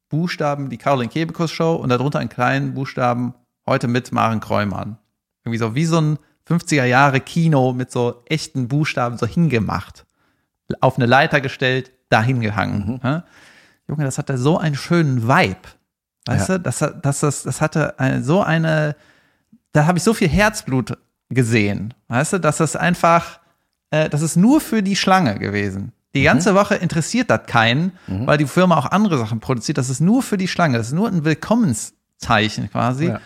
Buchstaben, die Caroline Kebekus Show und darunter in kleinen Buchstaben, heute mit Maren Kräumann. Irgendwie so wie so ein 50er Jahre Kino mit so echten Buchstaben so hingemacht. Auf eine Leiter gestellt, dahin gehangen. Ja? Junge, das hatte so einen schönen Vibe. Weißt Ja. du, das, hat- das, das, das hatte eine, so eine, da habe ich so viel Herzblut gesehen. Weißt du, dass das einfach, äh, das ist nur für die Schlange gewesen. Die Mhm. ganze Woche interessiert das keinen, weil die Firma auch andere Sachen produziert. Das ist nur für die Schlange. Das ist nur ein Willkommenszeichen quasi. Ja. Mhm.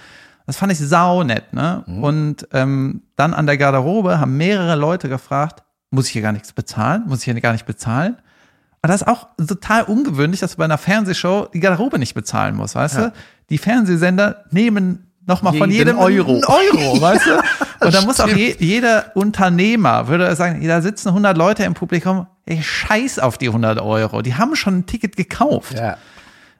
Das fand ich sau nett, ne? Und ähm, dann an der Garderobe haben mehrere Leute gefragt, muss ich hier gar nichts bezahlen? Muss ich hier gar nicht bezahlen? Aber das ist auch total ungewöhnlich, dass du bei einer Fernsehshow die Garderobe nicht bezahlen musst, weißt Ja. du? Die Fernsehsender nehmen nochmal von jedem Euro. einen Euro, weißt du? Und da muss auch je, jeder Unternehmer, würde sagen, da sitzen 100 Leute im Publikum, ey, scheiß auf die 100 Euro. Die haben schon ein Ticket gekauft. Ja.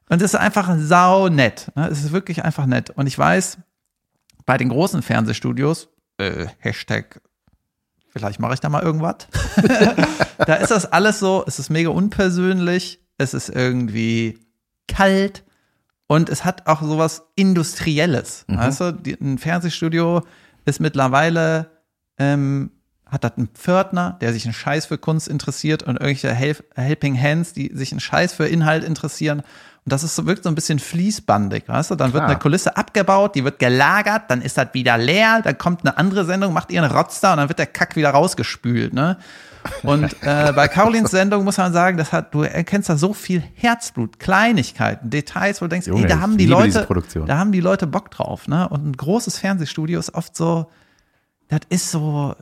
Und es ist einfach sau nett. Ne? Es ist wirklich einfach nett. Und ich weiß, bei den großen Fernsehstudios, äh, Hashtag, vielleicht mache ich da mal irgendwas. da ist das alles so, es ist mega unpersönlich, es ist irgendwie kalt und es hat auch sowas Industrielles. Weißt du, die, ein Fernsehstudio ist mittlerweile, ähm, hat das einen Pförtner, der sich einen Scheiß für Kunst interessiert und irgendwelche Help Helping Hands, die sich einen Scheiß für Inhalt interessieren. Und das ist so, wirkt so ein bisschen fließbandig, weißt du? Dann wird Klar. eine Kulisse abgebaut, die wird gelagert, dann ist das wieder leer, dann kommt eine andere Sendung, macht ihren Rotz da und dann wird der Kack wieder rausgespült, ne? Und äh, bei Carolins Sendung muss man sagen, das hat, du erkennst da so viel Herzblut, Kleinigkeiten, Details, wo du denkst, Junge, ey, da haben die Leute, da haben die Leute Bock drauf, ne? Und ein großes Fernsehstudio ist oft so, das ist so,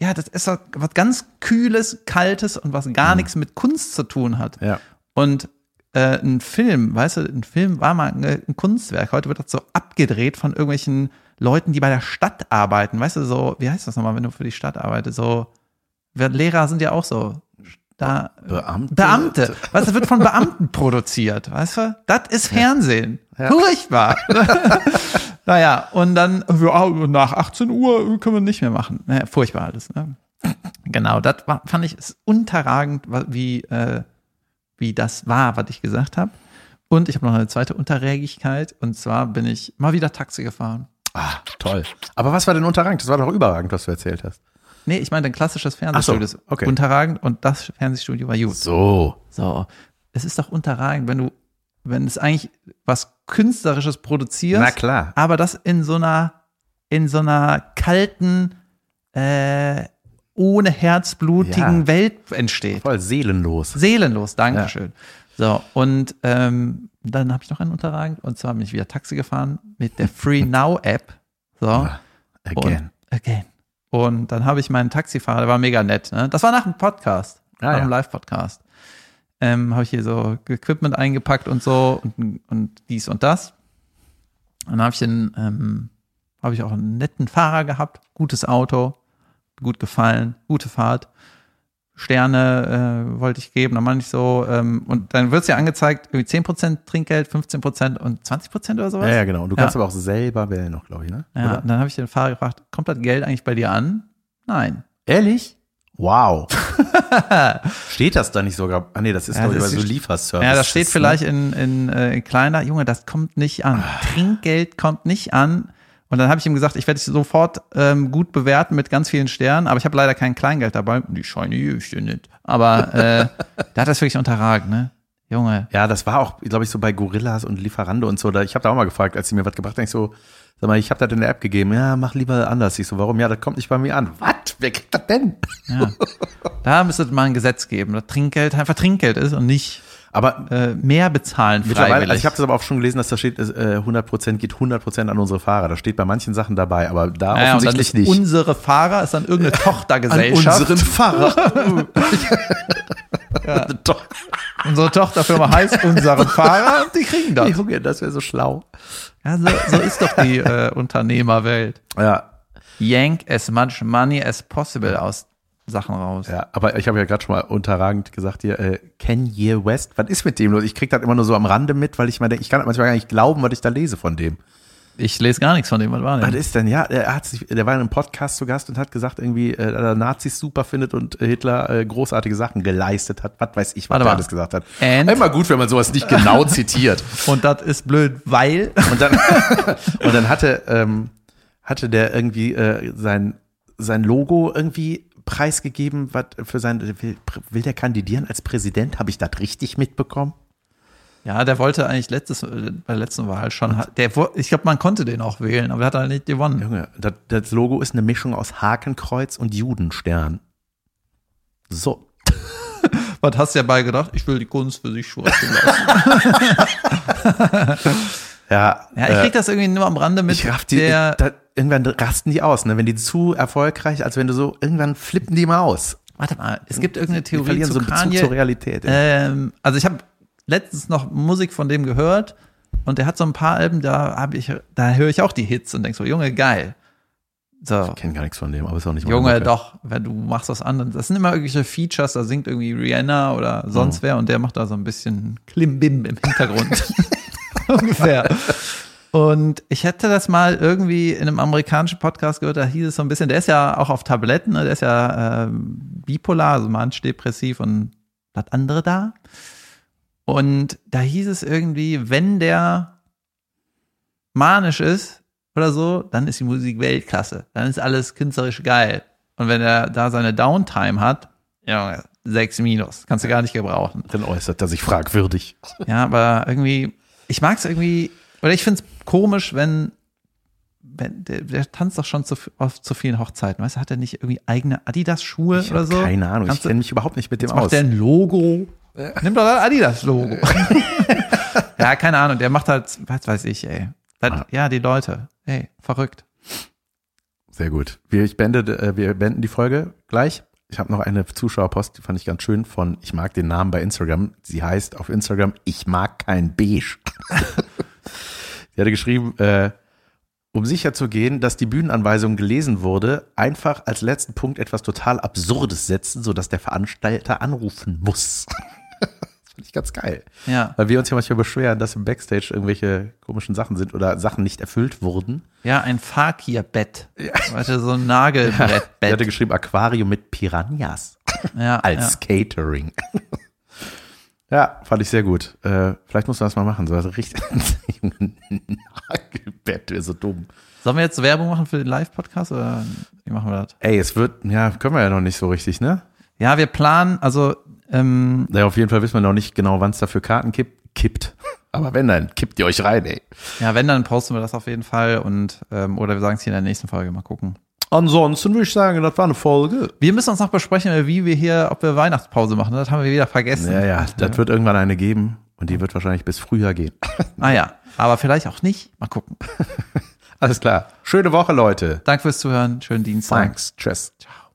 ja, das ist was ganz Kühles, Kaltes und was gar nichts mit Kunst zu tun hat. Ja. Und äh, ein Film, weißt du, ein Film war mal ein, Kunstwerk. Heute wird das so abgedreht von irgendwelchen Leuten, die bei der Stadt arbeiten. Weißt du, so, wie heißt das nochmal, wenn du für die Stadt arbeitest? So, wir Lehrer sind ja auch so. Da, Beamte. Beamte. Weißt du, das wird von Beamten produziert, weißt du? Das ist Fernsehen. Ja. Furchtbar. naja, und dann, ja, nach 18 Uhr können wir nicht mehr machen. Naja, furchtbar alles, ne? Genau, das war, fand ich ist unterragend, wie, äh, wie das war, was ich gesagt habe. Und ich habe noch eine zweite Unterrägigkeit, und zwar bin ich mal wieder Taxi gefahren. Ah, toll. Aber was war denn unterragend? Das war doch überragend, was du erzählt hast. Nee, ich meine, ein klassisches Fernsehstudio so, ist okay. unterragend und das Fernsehstudio war gut. So. So, es ist doch unterragend, wenn du, wenn es eigentlich was Künstlerisches produzierst, Na klar. aber das in so einer, in so einer kalten, äh, ohne herzblutigen Ja. Welt entsteht. Voll seelenlos. Seelenlos, Dankeschön. So, und ähm, dann habe ich noch einen unterragend und zwar bin ich wieder Taxi gefahren mit der Free Now App. So. Ah, Again. Und, again. Und dann habe ich meinen Taxifahrer, der war mega nett. Ne? Das war nach einem Podcast, Ah, nach ja. einem Live-Podcast. Ähm, habe ich hier so Equipment eingepackt und so und, und dies und das. Und dann habe ich den, ähm, habe ich auch einen netten Fahrer gehabt, gutes Auto, gut gefallen, gute Fahrt. Sterne äh, wollte ich geben, dann meine ich so, ähm, und dann wird es ja angezeigt, irgendwie 10% Trinkgeld, 15% und 20% oder sowas. Ja, ja, genau. Und du Ja. kannst aber auch selber wählen noch, glaube ich, ne? Ja, Oder? und dann habe ich den Fahrer gefragt, kommt das Geld eigentlich bei dir an? Nein. Ehrlich? Wow. steht das da nicht sogar? Ah, nee, das ist, Ja, das bei so Lieferservice. Ja, das steht ne? vielleicht in, in, äh, in kleiner, Junge, das kommt nicht an. Ah. Trinkgeld kommt nicht an. Und dann habe ich ihm gesagt, ich werde dich sofort ähm, gut bewerten mit ganz vielen Sternen, aber ich habe leider kein Kleingeld dabei. Die Scheine ich nicht. Aber äh, da hat das wirklich unterragt, ne? Junge. Ja, das war auch, glaube ich, so bei Gorillas und Lieferando und so. Da, ich habe da auch mal gefragt, als sie mir was gebracht haben, ich so, sag mal, ich habe das in der App gegeben. Ja, mach lieber anders. Ich so, warum? Ja, das kommt nicht bei mir an. Was? Wer kriegt das denn? Ja. da müsste es mal ein Gesetz geben, dass Trinkgeld einfach Trinkgeld ist und nicht Aber äh, mehr bezahlen freiwillig. also ich habe das aber auch schon gelesen, dass da steht, äh, 100% geht 100% an unsere Fahrer. Das steht bei manchen Sachen dabei, aber da ja, offensichtlich ist nicht. unsere Fahrer ist dann irgendeine an Tochtergesellschaft. unseren Fahrer. Doch. Unsere Tochterfirma heißt unsere Fahrer und die kriegen das. Junge, das wäre so schlau. Ja, so, so ist doch die äh, Unternehmerwelt. Ja, Yank as much money as possible aus Sachen raus. Ja, aber ich habe ja gerade schon mal unterragend gesagt hier, äh, Kanye West, was ist mit dem los? Ich krieg das immer nur so am Rande mit, weil ich denke, ich kann manchmal gar nicht glauben, was ich da lese von dem. Ich lese gar nichts von dem, was war Was denn? ist denn? Ja, er hat sich, der war in einem Podcast zu Gast und hat gesagt, irgendwie, äh, dass er Nazis super findet und äh, Hitler äh, großartige Sachen geleistet hat. Was weiß ich, was Warte er mal. alles gesagt hat. And? Immer gut, wenn man sowas nicht genau zitiert. Und das ist blöd, weil Und dann, und dann hatte, ähm, hatte der irgendwie äh, sein, sein Logo irgendwie preisgegeben, was für sein, will, will der kandidieren als Präsident? Habe ich das richtig mitbekommen? Ja, der wollte eigentlich letztes äh, bei der letzten Wahl schon, der ich glaube, man konnte den auch wählen, aber der hat halt nicht gewonnen. Junge, das, das Logo ist eine Mischung aus Hakenkreuz und Judenstern. So. Was hast du dabei gedacht? Ich will die Kunst für sich schwarzen lassen. Ja, Ja, ich krieg das irgendwie nur am Rande mit. ich raff die, der, da, irgendwann rasten die aus, ne? Wenn die zu erfolgreich, als wenn du so, irgendwann flippen die mal aus. warte mal, es gibt irgendeine Die Theorie verlieren zu so einen Bezug Kanye. zur Realität. ey. Ähm, also ich habe letztens noch Musik von dem gehört und der hat so ein paar Alben, da habe ich, da höre ich auch die Hits und denk so, Junge, geil. So. Ich kenne gar nichts von dem, aber ist auch nicht Junge, doch, wenn du machst was anderes. Das sind immer irgendwelche Features, da singt irgendwie Rihanna oder sonst wer und der macht da so ein bisschen Klimbim im Hintergrund. Ungefähr. Und ich hätte das mal irgendwie in einem amerikanischen Podcast gehört, da hieß es so ein bisschen, der ist ja auch auf Tabletten, ne? der ist ja ähm, bipolar, also manisch-depressiv und das andere da. Und da hieß es irgendwie, wenn der manisch ist oder so, dann ist die Musik Weltklasse. Dann ist alles künstlerisch geil. Und wenn er da seine Downtime hat, ja, sechs Minus. Kannst du gar nicht gebrauchen. Dann äußert er sich fragwürdig. Ja, aber irgendwie, ich mag es irgendwie, oder ich finde es komisch, wenn, wenn der, der tanzt doch schon zu, auf zu vielen Hochzeiten. Weißt du, hat er nicht irgendwie eigene Adidas-Schuhe Ich oder so? keine Ahnung, ich Kannst du- kenne mich überhaupt nicht mit dem Jetzt macht aus. der ein Logo. Nimm doch das Adidas-Logo. ja, keine Ahnung, der macht halt, was weiß ich, ey. Das, Ah. Ja, die Leute. Ey, verrückt. Sehr gut. Wir, ich beende, äh, wir beenden die Folge gleich. Ich habe noch eine Zuschauerpost, die fand ich ganz schön von, ich mag den Namen bei Instagram. Sie heißt auf Instagram, ich mag kein Beige. Sie hatte geschrieben, äh, um sicher zu gehen, dass die Bühnenanweisung gelesen wurde, einfach als letzten Punkt etwas total Absurdes setzen, sodass der Veranstalter anrufen muss. finde ich ganz geil. Ja. Weil wir uns ja manchmal beschweren, dass im Backstage irgendwelche komischen Sachen sind oder Sachen nicht erfüllt wurden. Ja, ein Fakir-Bett. Weißt du, so ein Sie hatte Nagelbrettbett. geschrieben, Aquarium mit Piranhas Ja, als Catering. ja, fand ich sehr gut. Äh, vielleicht muss man das mal machen. So also richtig Nagelbett wäre so dumm. Sollen wir jetzt Werbung machen für den Live-Podcast oder wie machen wir das? Ey, es wird, ja, können wir ja noch nicht so richtig, ne? Ja, wir planen, also, ähm, Naja, auf jeden Fall wissen wir noch nicht genau, wann es dafür Karten kippt. Kippt. Aber wenn, dann kippt ihr euch rein, ey. ja, wenn, dann posten wir das auf jeden Fall und, ähm, oder wir sagen es hier in der nächsten Folge, mal gucken. Ansonsten würde ich sagen, das war eine Folge. Wir müssen uns noch besprechen, wie wir hier, ob wir Weihnachtspause machen. Das haben wir wieder vergessen. Ja, ja, das wird irgendwann eine geben und die wird wahrscheinlich bis Frühjahr gehen. Ah ja, aber vielleicht auch nicht. Mal gucken. Alles klar. Schöne Woche, Leute. Danke fürs Zuhören. Schönen Dienstag. Thanks. Tschüss. Ciao.